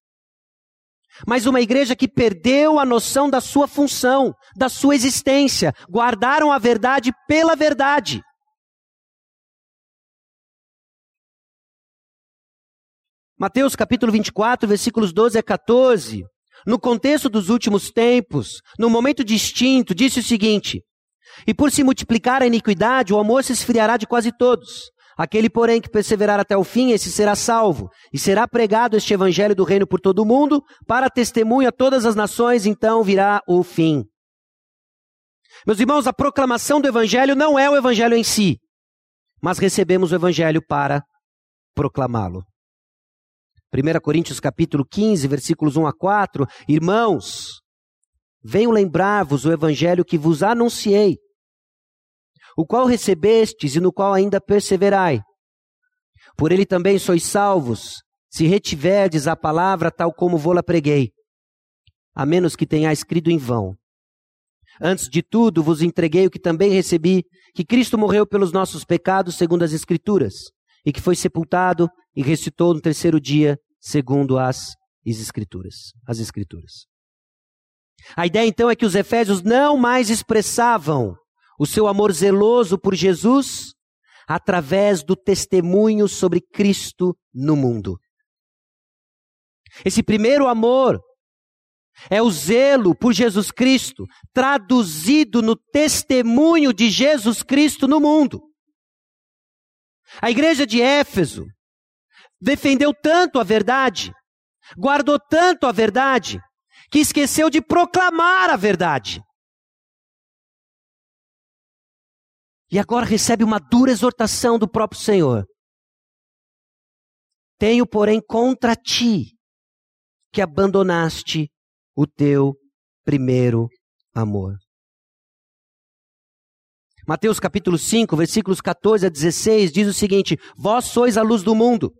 mas uma igreja que perdeu a noção da sua função, da sua existência, guardaram a verdade pela verdade. Mateus capítulo 24, versículos 12 a 14, no contexto dos últimos tempos, num momento distinto, disse o seguinte: E por se multiplicar a iniquidade, o amor se esfriará de quase todos. Aquele, porém, que perseverar até o fim, esse será salvo. E será pregado este evangelho do reino por todo o mundo, para testemunha a todas as nações, então virá o fim. Meus irmãos, a proclamação do evangelho não é o evangelho em si, mas recebemos o evangelho para proclamá-lo. 1 Coríntios capítulo 15, versículos 1 a 4, irmãos, venho lembrar-vos o evangelho que vos anunciei, o qual recebestes e no qual ainda perseverai. Por ele também sois salvos, se retiverdes a palavra tal como vou-la preguei, a menos que tenhais escrito em vão. Antes de tudo, vos entreguei o que também recebi, que Cristo morreu pelos nossos pecados, segundo as Escrituras, e que foi sepultado e ressuscitou no terceiro dia, segundo as Escrituras. As Escrituras. A ideia então é que os Efésios não mais expressavam o seu amor zeloso por Jesus através do testemunho sobre Cristo no mundo. Esse primeiro amor é o zelo por Jesus Cristo, traduzido no testemunho de Jesus Cristo no mundo. A igreja de Éfeso defendeu tanto a verdade, guardou tanto a verdade, que esqueceu de proclamar a verdade. E agora recebe uma dura exortação do próprio Senhor. Tenho, porém, contra ti que abandonaste o teu primeiro amor. Mateus capítulo 5, versículos 14 a 16 diz o seguinte: Vós sois a luz do mundo.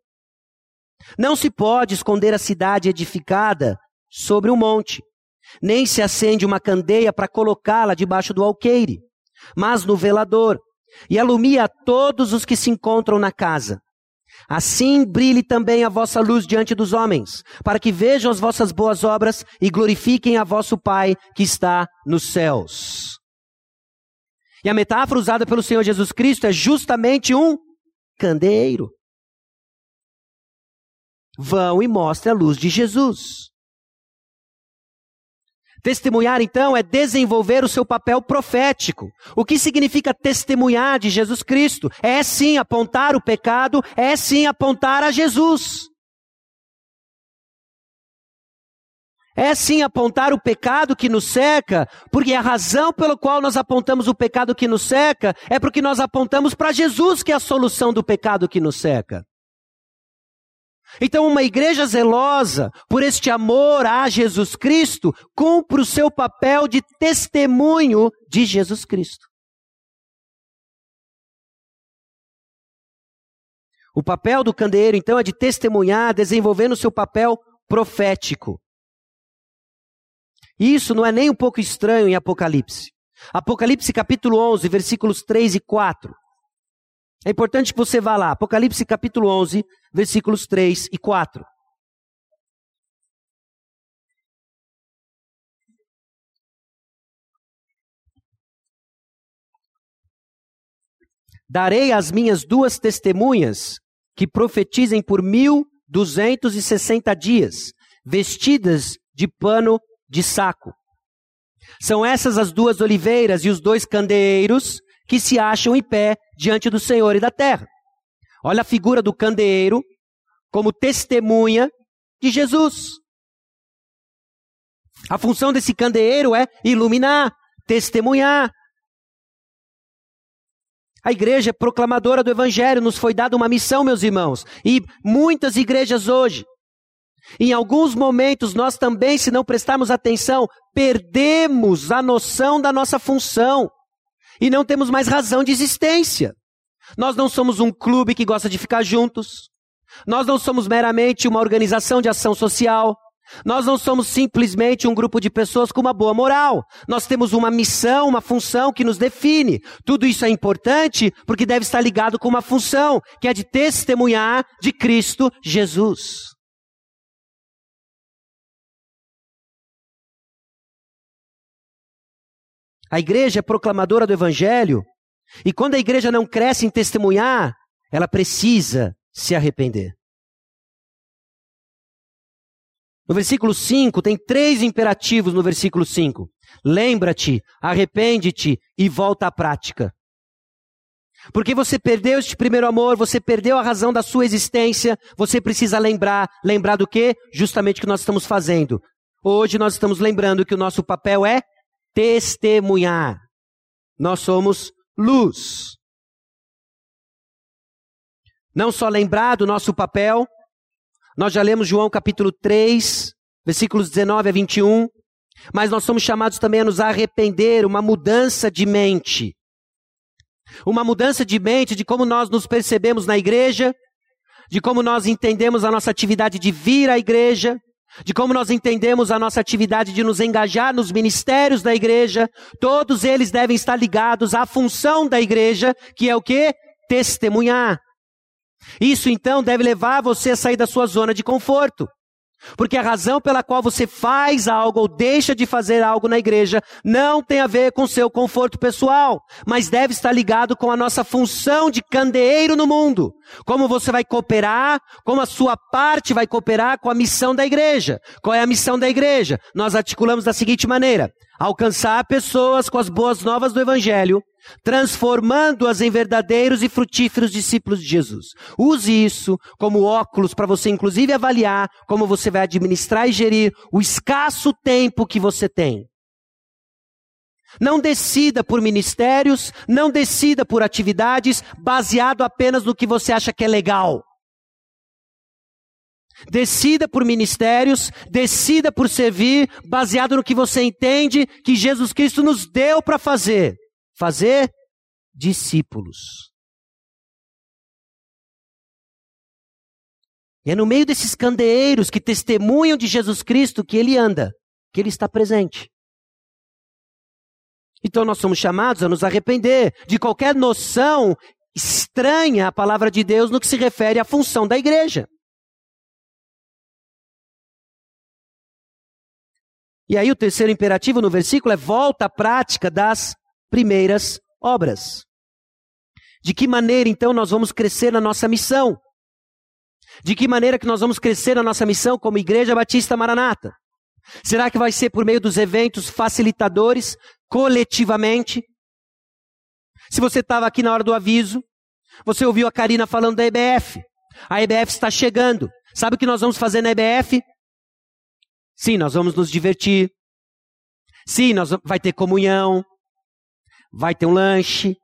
Não se pode esconder a cidade edificada sobre um monte, nem se acende uma candeia para colocá-la debaixo do alqueire mas no velador, e alumia a todos os que se encontram na casa. Assim brilhe também a vossa luz diante dos homens, para que vejam as vossas boas obras e glorifiquem a vosso Pai que está nos céus. E a metáfora usada pelo Senhor Jesus Cristo é justamente um candeeiro. Vão e mostrem a luz de Jesus. Testemunhar, então, é desenvolver o seu papel profético. O que significa testemunhar de Jesus Cristo? É sim apontar o pecado, é sim apontar a Jesus. É sim apontar o pecado que nos seca, porque a razão pela qual nós apontamos o pecado que nos seca é porque nós apontamos para Jesus que é a solução do pecado que nos seca. Então, uma igreja zelosa por este amor a Jesus Cristo cumpre o seu papel de testemunho de Jesus Cristo. O papel do candeeiro, então, é de testemunhar, desenvolvendo o seu papel profético. Isso não é nem um pouco estranho em Apocalipse. Apocalipse capítulo 11, versículos 3 e 4. É importante que você vá lá. Apocalipse capítulo 11, versículos 3 e 4. Darei às minhas duas testemunhas que profetizem por mil duzentos e sessenta dias, vestidas de pano de saco. São essas as duas oliveiras e os dois candeeiros que se acham em pé diante do Senhor e da terra. Olha a figura do candeeiro como testemunha de Jesus. A função desse candeeiro é iluminar, testemunhar. A igreja proclamadora do evangelho, nos foi dada uma missão, meus irmãos. E muitas igrejas hoje, em alguns momentos, nós também, se não prestarmos atenção, perdemos a noção da nossa função e não temos mais razão de existência. Nós não somos um clube que gosta de ficar juntos. Nós não somos meramente uma organização de ação social. Nós não somos simplesmente um grupo de pessoas com uma boa moral. Nós temos uma missão, uma função que nos define. Tudo isso é importante porque deve estar ligado com uma função, que é de testemunhar de Cristo Jesus. A igreja é proclamadora do evangelho, e quando a igreja não cresce em testemunhar, ela precisa se arrepender. No versículo 5, tem três imperativos no versículo 5. Lembra-te, arrepende-te e volta à prática. Porque você perdeu este primeiro amor, você perdeu a razão da sua existência, você precisa lembrar, lembrar do que? Justamente o que nós estamos fazendo. Hoje nós estamos lembrando que o nosso papel é testemunhar. Nós somos luz. Não só lembrar do nosso papel, nós já lemos João capítulo 3, versículos 19 a 21, mas nós somos chamados também a nos arrepender, uma mudança de mente. Uma mudança de mente de como nós nos percebemos na igreja, de como nós entendemos a nossa atividade de vir à igreja, de como nós entendemos a nossa atividade de nos engajar nos ministérios da igreja, todos eles devem estar ligados à função da igreja, que é o que? Testemunhar. Isso então deve levar você a sair da sua zona de conforto. Porque a razão pela qual você faz algo ou deixa de fazer algo na igreja não tem a ver com seu conforto pessoal, mas deve estar ligado com a nossa função de candeeiro no mundo. Como você vai cooperar, como a sua parte vai cooperar com a missão da igreja. Qual é a missão da igreja? Nós articulamos da seguinte maneira: alcançar pessoas com as boas novas do evangelho transformando-as em verdadeiros e frutíferos discípulos de Jesus. Use isso como óculos para você, inclusive, avaliar como você vai administrar e gerir o escasso tempo que você tem. Não decida por ministérios, não decida por atividades baseado apenas no que você acha que é legal. Decida por ministérios, decida por servir, baseado no que você entende que Jesus Cristo nos deu para fazer fazer discípulos. E é no meio desses candeeiros que testemunham de Jesus Cristo que ele anda, que ele está presente. Então nós somos chamados a nos arrepender de qualquer noção estranha à palavra de Deus no que se refere à função da igreja. E aí o terceiro imperativo no versículo é volta à prática das primeiras obras. De que maneira então nós vamos crescer na nossa missão? De que maneira que nós vamos crescer na nossa missão como Igreja Batista Maranata? Será que vai ser por meio dos eventos facilitadores, coletivamente? Se você estava aqui na hora do aviso, você ouviu a Karina falando da EBF. A EBF está chegando. Sabe o que nós vamos fazer na EBF? Sim, nós vamos nos divertir. Sim, nós vai ter comunhão. Vai ter um lanche.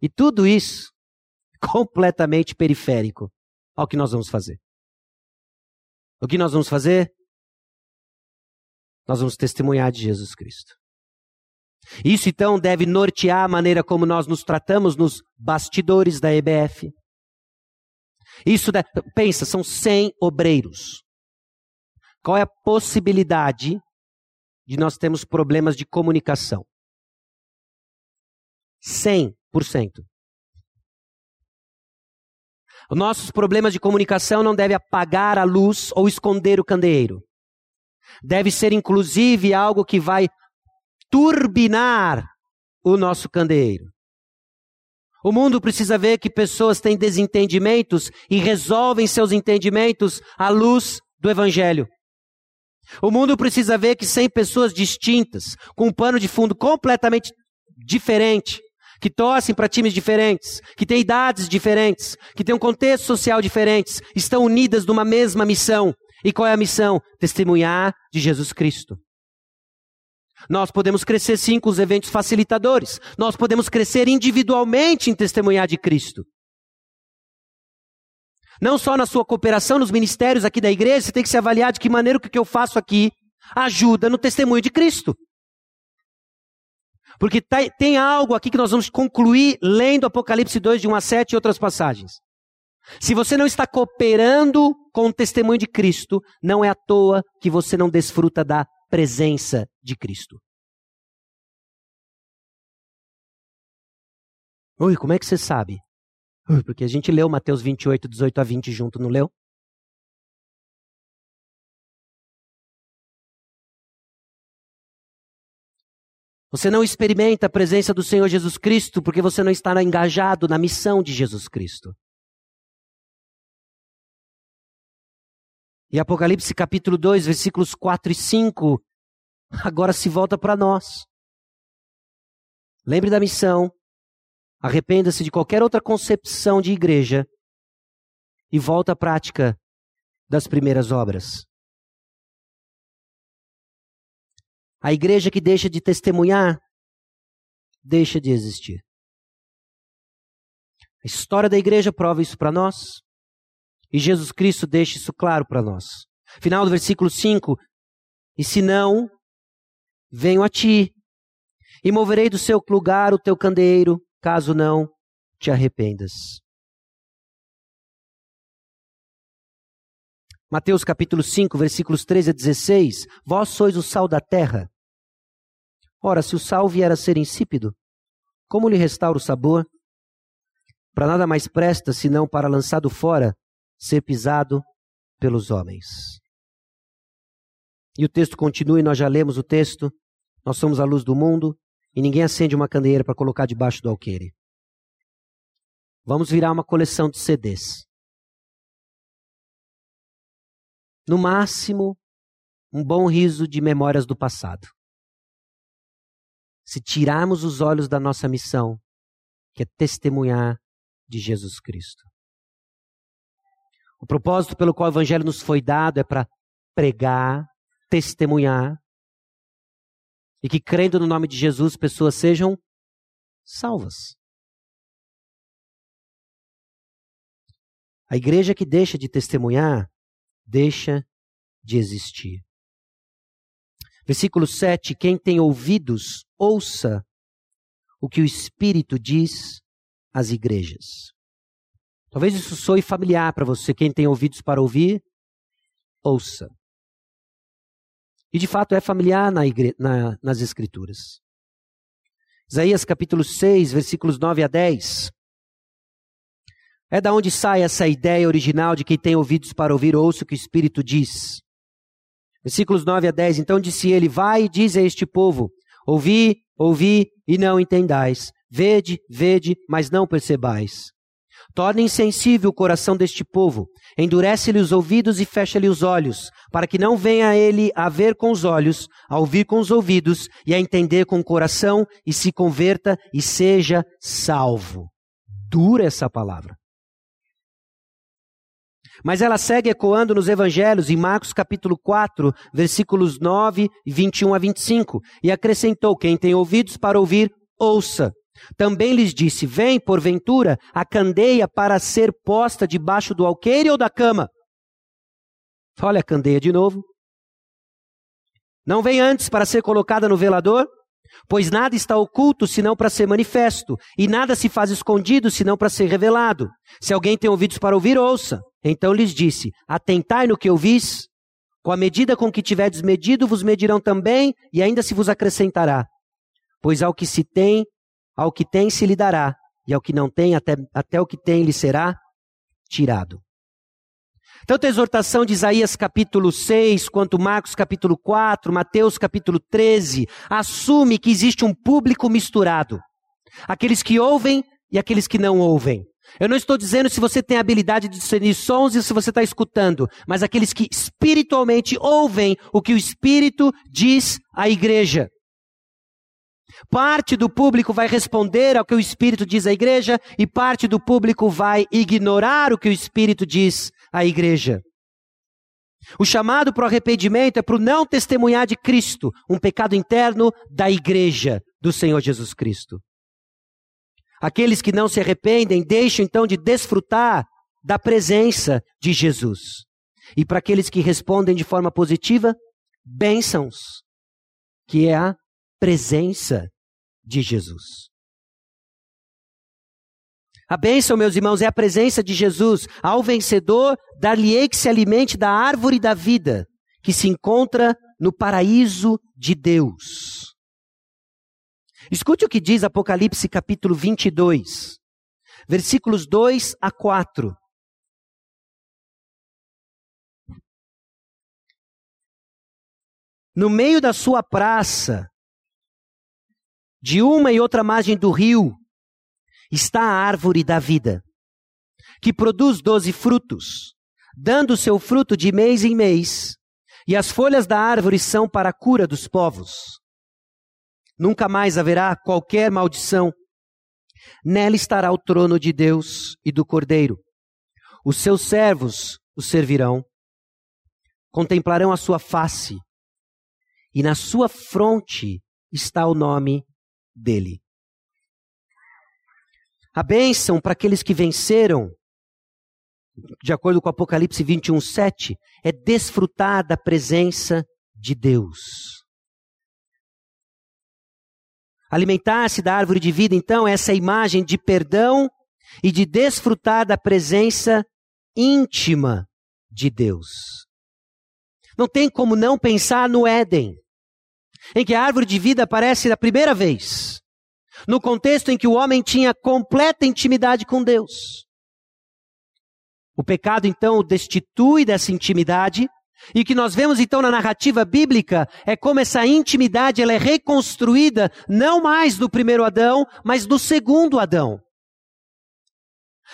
E tudo isso [laughs] completamente periférico ao que nós vamos fazer. O que nós vamos fazer? Nós vamos testemunhar de Jesus Cristo. Isso então deve nortear a maneira como nós nos tratamos nos bastidores da EBF. Isso, pensa, são 100 obreiros. Qual é a possibilidade de nós termos problemas de comunicação? 100%. Os nossos problemas de comunicação não devem apagar a luz ou esconder o candeeiro. Deve ser, inclusive, algo que vai turbinar o nosso candeeiro. O mundo precisa ver que pessoas têm desentendimentos e resolvem seus entendimentos à luz do Evangelho. O mundo precisa ver que 100 pessoas distintas, com um pano de fundo completamente diferente, que torcem para times diferentes, que têm idades diferentes, que têm um contexto social diferentes, estão unidas numa mesma missão. E qual é a missão? Testemunhar de Jesus Cristo. Nós podemos crescer sim com os eventos facilitadores. Nós podemos crescer individualmente em testemunhar de Cristo. Não só na sua cooperação nos ministérios aqui da igreja, você tem que se avaliar de que maneira o que eu faço aqui ajuda no testemunho de Cristo. Porque tá, tem algo aqui que nós vamos concluir lendo Apocalipse 2, de 1 a 7 e outras passagens. Se você não está cooperando com o testemunho de Cristo, não é à toa que você não desfruta da presença de Cristo. Ui, como é que você sabe? Ui, porque a gente leu Mateus 28, 18 a 20 junto, não leu? Você não experimenta a presença do Senhor Jesus Cristo porque você não está engajado na missão de Jesus Cristo. E Apocalipse capítulo 2, versículos 4 e 5, agora se volta para nós. Lembre da missão, arrependa-se de qualquer outra concepção de igreja e volta à prática das primeiras obras. A igreja que deixa de testemunhar, deixa de existir. A história da igreja prova isso para nós. E Jesus Cristo deixa isso claro para nós. Final do versículo 5. E se não, venho a ti, e moverei do seu lugar o teu candeeiro, caso não te arrependas. Mateus capítulo 5, versículos 13 a 16. Vós sois o sal da terra. Ora, se o sal vier a ser insípido, como lhe restaura o sabor? Para nada mais presta senão para lançado fora, ser pisado pelos homens. E o texto continua, e nós já lemos o texto. Nós somos a luz do mundo, e ninguém acende uma candeeira para colocar debaixo do alqueire. Vamos virar uma coleção de CDs. No máximo, um bom riso de memórias do passado. Se tirarmos os olhos da nossa missão, que é testemunhar de Jesus Cristo. O propósito pelo qual o Evangelho nos foi dado é para pregar, testemunhar, e que crendo no nome de Jesus, pessoas sejam salvas. A igreja que deixa de testemunhar deixa de existir. Versículo 7: Quem tem ouvidos, ouça o que o Espírito diz às igrejas. Talvez isso soe familiar para você. Quem tem ouvidos para ouvir, ouça. E de fato é familiar na igre... na... nas Escrituras. Isaías capítulo 6, versículos 9 a 10. É da onde sai essa ideia original de quem tem ouvidos para ouvir, ouça o que o Espírito diz. Versículos 9 a 10. Então disse ele: Vai e diz a este povo: Ouvi, ouvi e não entendais. Vede, vede, mas não percebais. Torne insensível o coração deste povo, endurece-lhe os ouvidos e fecha-lhe os olhos, para que não venha ele a ver com os olhos, a ouvir com os ouvidos e a entender com o coração e se converta e seja salvo. Dura essa palavra. Mas ela segue ecoando nos evangelhos, em Marcos capítulo 4, versículos 9, 21 a 25. E acrescentou: Quem tem ouvidos para ouvir, ouça. Também lhes disse: Vem, porventura, a candeia para ser posta debaixo do alqueire ou da cama? Olha a candeia de novo. Não vem antes para ser colocada no velador? Pois nada está oculto senão para ser manifesto, e nada se faz escondido senão para ser revelado. Se alguém tem ouvidos para ouvir, ouça. Então lhes disse: Atentai no que ouvis, com a medida com que tiverdes medido, vos medirão também, e ainda se vos acrescentará. Pois ao que se tem, ao que tem se lhe dará, e ao que não tem, até, até o que tem lhe será tirado. Tanto a exortação de Isaías capítulo 6, quanto Marcos capítulo 4, Mateus capítulo 13, assume que existe um público misturado. Aqueles que ouvem e aqueles que não ouvem. Eu não estou dizendo se você tem a habilidade de discernir sons e se você está escutando, mas aqueles que espiritualmente ouvem o que o Espírito diz à igreja. Parte do público vai responder ao que o Espírito diz à igreja e parte do público vai ignorar o que o Espírito diz à igreja. O chamado para o arrependimento é para o não testemunhar de Cristo, um pecado interno da igreja do Senhor Jesus Cristo. Aqueles que não se arrependem deixam então de desfrutar da presença de Jesus. E para aqueles que respondem de forma positiva, bênçãos, que é a presença de Jesus. A bênção, meus irmãos, é a presença de Jesus. Ao vencedor, dar-lhe-ei que se alimente da árvore da vida, que se encontra no paraíso de Deus. Escute o que diz Apocalipse capítulo 22, versículos 2 a 4. No meio da sua praça, de uma e outra margem do rio, está a árvore da vida, que produz doze frutos, dando seu fruto de mês em mês, e as folhas da árvore são para a cura dos povos. Nunca mais haverá qualquer maldição. Nela estará o trono de Deus e do Cordeiro. Os seus servos o servirão, contemplarão a sua face, e na sua fronte está o nome dele. A bênção para aqueles que venceram, de acordo com Apocalipse 21, 7, é desfrutar da presença de Deus. Alimentar-se da árvore de vida, então, é essa imagem de perdão e de desfrutar da presença íntima de Deus. Não tem como não pensar no Éden em que a árvore de vida aparece da primeira vez, no contexto em que o homem tinha completa intimidade com Deus. O pecado então o destitui dessa intimidade, e que nós vemos então na narrativa bíblica é como essa intimidade ela é reconstruída não mais do primeiro Adão, mas do segundo Adão.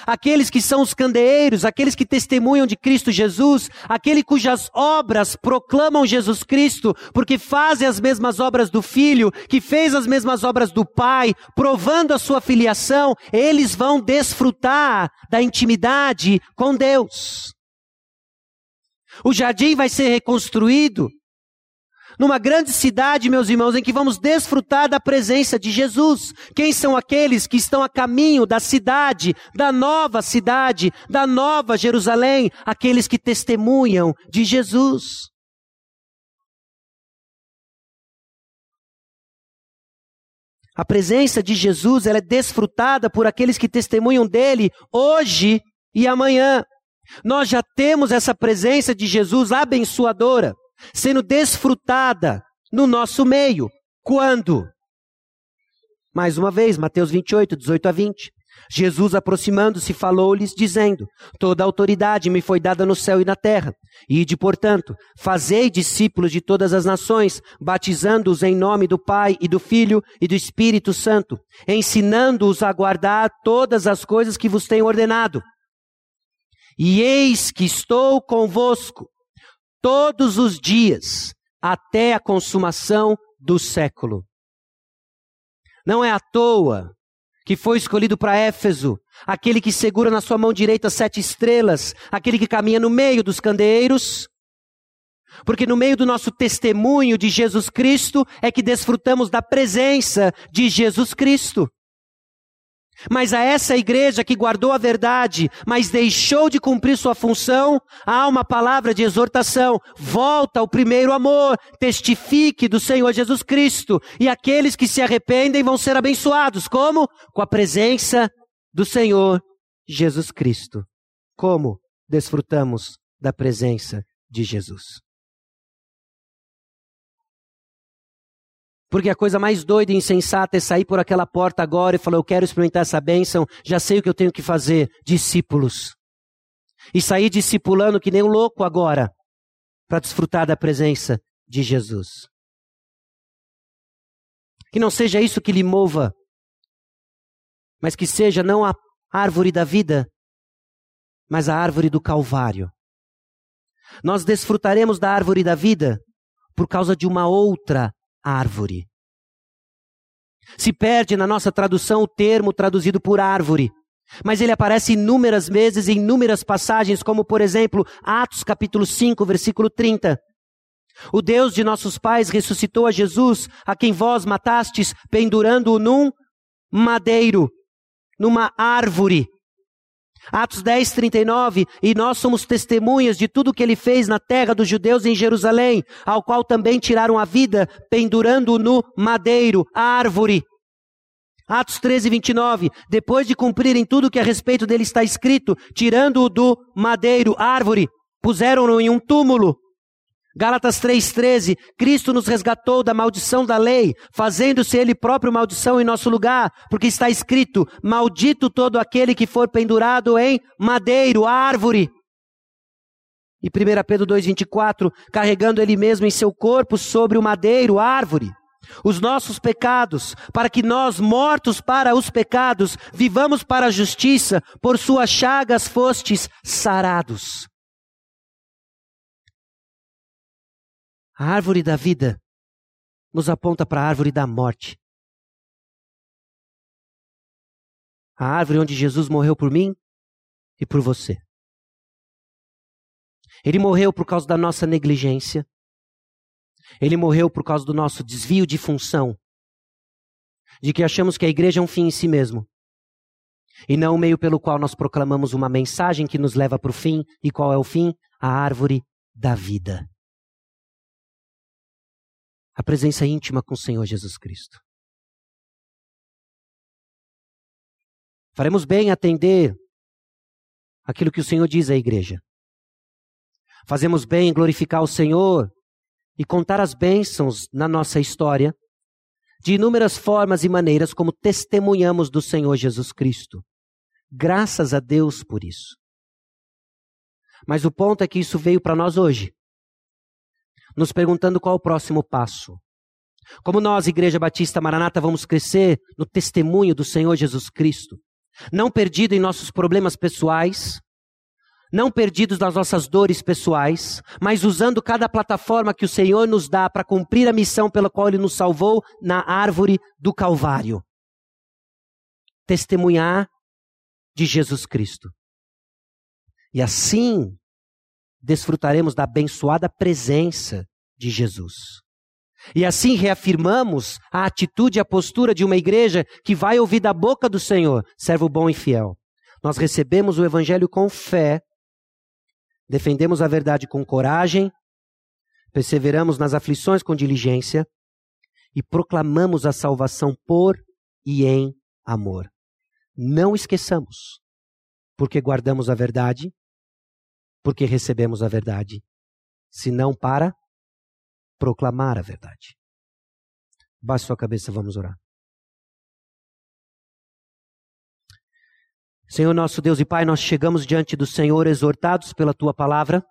Aqueles que são os candeeiros, aqueles que testemunham de Cristo Jesus, aquele cujas obras proclamam Jesus Cristo, porque fazem as mesmas obras do Filho, que fez as mesmas obras do Pai, provando a sua filiação, eles vão desfrutar da intimidade com Deus. O jardim vai ser reconstruído, numa grande cidade, meus irmãos, em que vamos desfrutar da presença de Jesus. Quem são aqueles que estão a caminho da cidade, da nova cidade, da nova Jerusalém? Aqueles que testemunham de Jesus. A presença de Jesus ela é desfrutada por aqueles que testemunham dele hoje e amanhã. Nós já temos essa presença de Jesus abençoadora sendo desfrutada no nosso meio. Quando? Mais uma vez, Mateus 28, 18 a 20. Jesus, aproximando-se, falou-lhes, dizendo: Toda autoridade me foi dada no céu e na terra. Ide, portanto, fazei discípulos de todas as nações, batizando-os em nome do Pai e do Filho e do Espírito Santo, ensinando-os a guardar todas as coisas que vos tenho ordenado. E eis que estou convosco todos os dias, até a consumação do século. Não é à toa que foi escolhido para Éfeso, aquele que segura na sua mão direita sete estrelas, aquele que caminha no meio dos candeeiros. Porque no meio do nosso testemunho de Jesus Cristo é que desfrutamos da presença de Jesus Cristo. Mas a essa igreja que guardou a verdade, mas deixou de cumprir sua função, há uma palavra de exortação: volta ao primeiro amor, testifique do Senhor Jesus Cristo, e aqueles que se arrependem vão ser abençoados. Como? Com a presença do Senhor Jesus Cristo. Como desfrutamos da presença de Jesus? Porque a coisa mais doida e insensata é sair por aquela porta agora e falar: Eu quero experimentar essa bênção, já sei o que eu tenho que fazer. Discípulos. E sair discipulando que nem um louco agora, para desfrutar da presença de Jesus. Que não seja isso que lhe mova, mas que seja não a árvore da vida, mas a árvore do Calvário. Nós desfrutaremos da árvore da vida por causa de uma outra árvore. Se perde na nossa tradução o termo traduzido por árvore, mas ele aparece inúmeras vezes em inúmeras passagens, como por exemplo, Atos capítulo 5, versículo 30. O Deus de nossos pais ressuscitou a Jesus, a quem vós matastes, pendurando-o num madeiro, numa árvore. Atos 10, 39, e nós somos testemunhas de tudo que ele fez na terra dos judeus em Jerusalém, ao qual também tiraram a vida, pendurando-o no madeiro, árvore. Atos 13, 29, depois de cumprirem tudo que a respeito dele está escrito, tirando-o do madeiro, árvore, puseram-no em um túmulo, Gálatas 3,13, Cristo nos resgatou da maldição da lei, fazendo-se Ele próprio maldição em nosso lugar, porque está escrito: Maldito todo aquele que for pendurado em madeiro, árvore. E 1 Pedro 2,24, carregando Ele mesmo em seu corpo sobre o madeiro, árvore, os nossos pecados, para que nós, mortos para os pecados, vivamos para a justiça, por suas chagas fostes sarados. A árvore da vida nos aponta para a árvore da morte. A árvore onde Jesus morreu por mim e por você. Ele morreu por causa da nossa negligência. Ele morreu por causa do nosso desvio de função. De que achamos que a igreja é um fim em si mesmo. E não o meio pelo qual nós proclamamos uma mensagem que nos leva para o fim. E qual é o fim? A árvore da vida a presença íntima com o Senhor Jesus Cristo. Faremos bem atender aquilo que o Senhor diz à igreja. Fazemos bem em glorificar o Senhor e contar as bênçãos na nossa história, de inúmeras formas e maneiras como testemunhamos do Senhor Jesus Cristo. Graças a Deus por isso. Mas o ponto é que isso veio para nós hoje nos perguntando qual o próximo passo. Como nós, Igreja Batista Maranata, vamos crescer no testemunho do Senhor Jesus Cristo, não perdido em nossos problemas pessoais, não perdidos nas nossas dores pessoais, mas usando cada plataforma que o Senhor nos dá para cumprir a missão pela qual Ele nos salvou na árvore do Calvário. Testemunhar de Jesus Cristo. E assim desfrutaremos da abençoada presença de Jesus. E assim reafirmamos a atitude e a postura de uma igreja que vai ouvir da boca do Senhor, servo bom e fiel. Nós recebemos o Evangelho com fé, defendemos a verdade com coragem, perseveramos nas aflições com diligência e proclamamos a salvação por e em amor. Não esqueçamos, porque guardamos a verdade, porque recebemos a verdade, senão para proclamar a verdade. Baixe sua cabeça, vamos orar. Senhor nosso Deus e Pai, nós chegamos diante do Senhor exortados pela tua palavra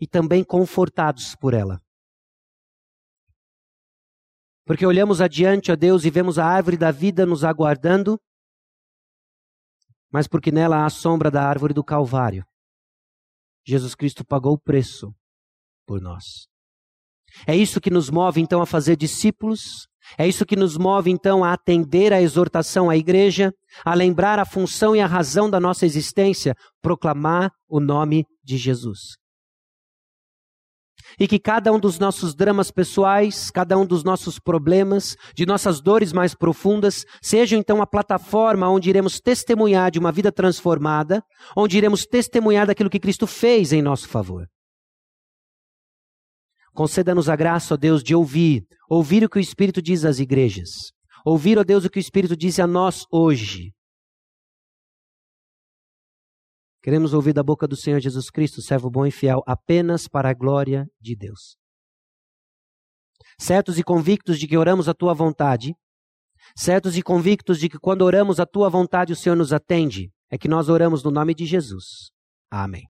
e também confortados por ela. Porque olhamos adiante, ó Deus, e vemos a árvore da vida nos aguardando, mas porque nela há a sombra da árvore do Calvário. Jesus Cristo pagou o preço por nós. É isso que nos move então a fazer discípulos, É isso que nos move então a atender à exortação à igreja, a lembrar a função e a razão da nossa existência, proclamar o nome de Jesus. E que cada um dos nossos dramas pessoais, cada um dos nossos problemas, de nossas dores mais profundas, seja então a plataforma onde iremos testemunhar de uma vida transformada, onde iremos testemunhar daquilo que Cristo fez em nosso favor. Conceda-nos a graça, ó Deus, de ouvir, ouvir o que o Espírito diz às igrejas. Ouvir, ó Deus, o que o Espírito diz a nós hoje. Queremos ouvir da boca do Senhor Jesus Cristo, servo bom e fiel, apenas para a glória de Deus. Certos e convictos de que oramos a tua vontade, certos e convictos de que quando oramos a tua vontade o Senhor nos atende, é que nós oramos no nome de Jesus. Amém.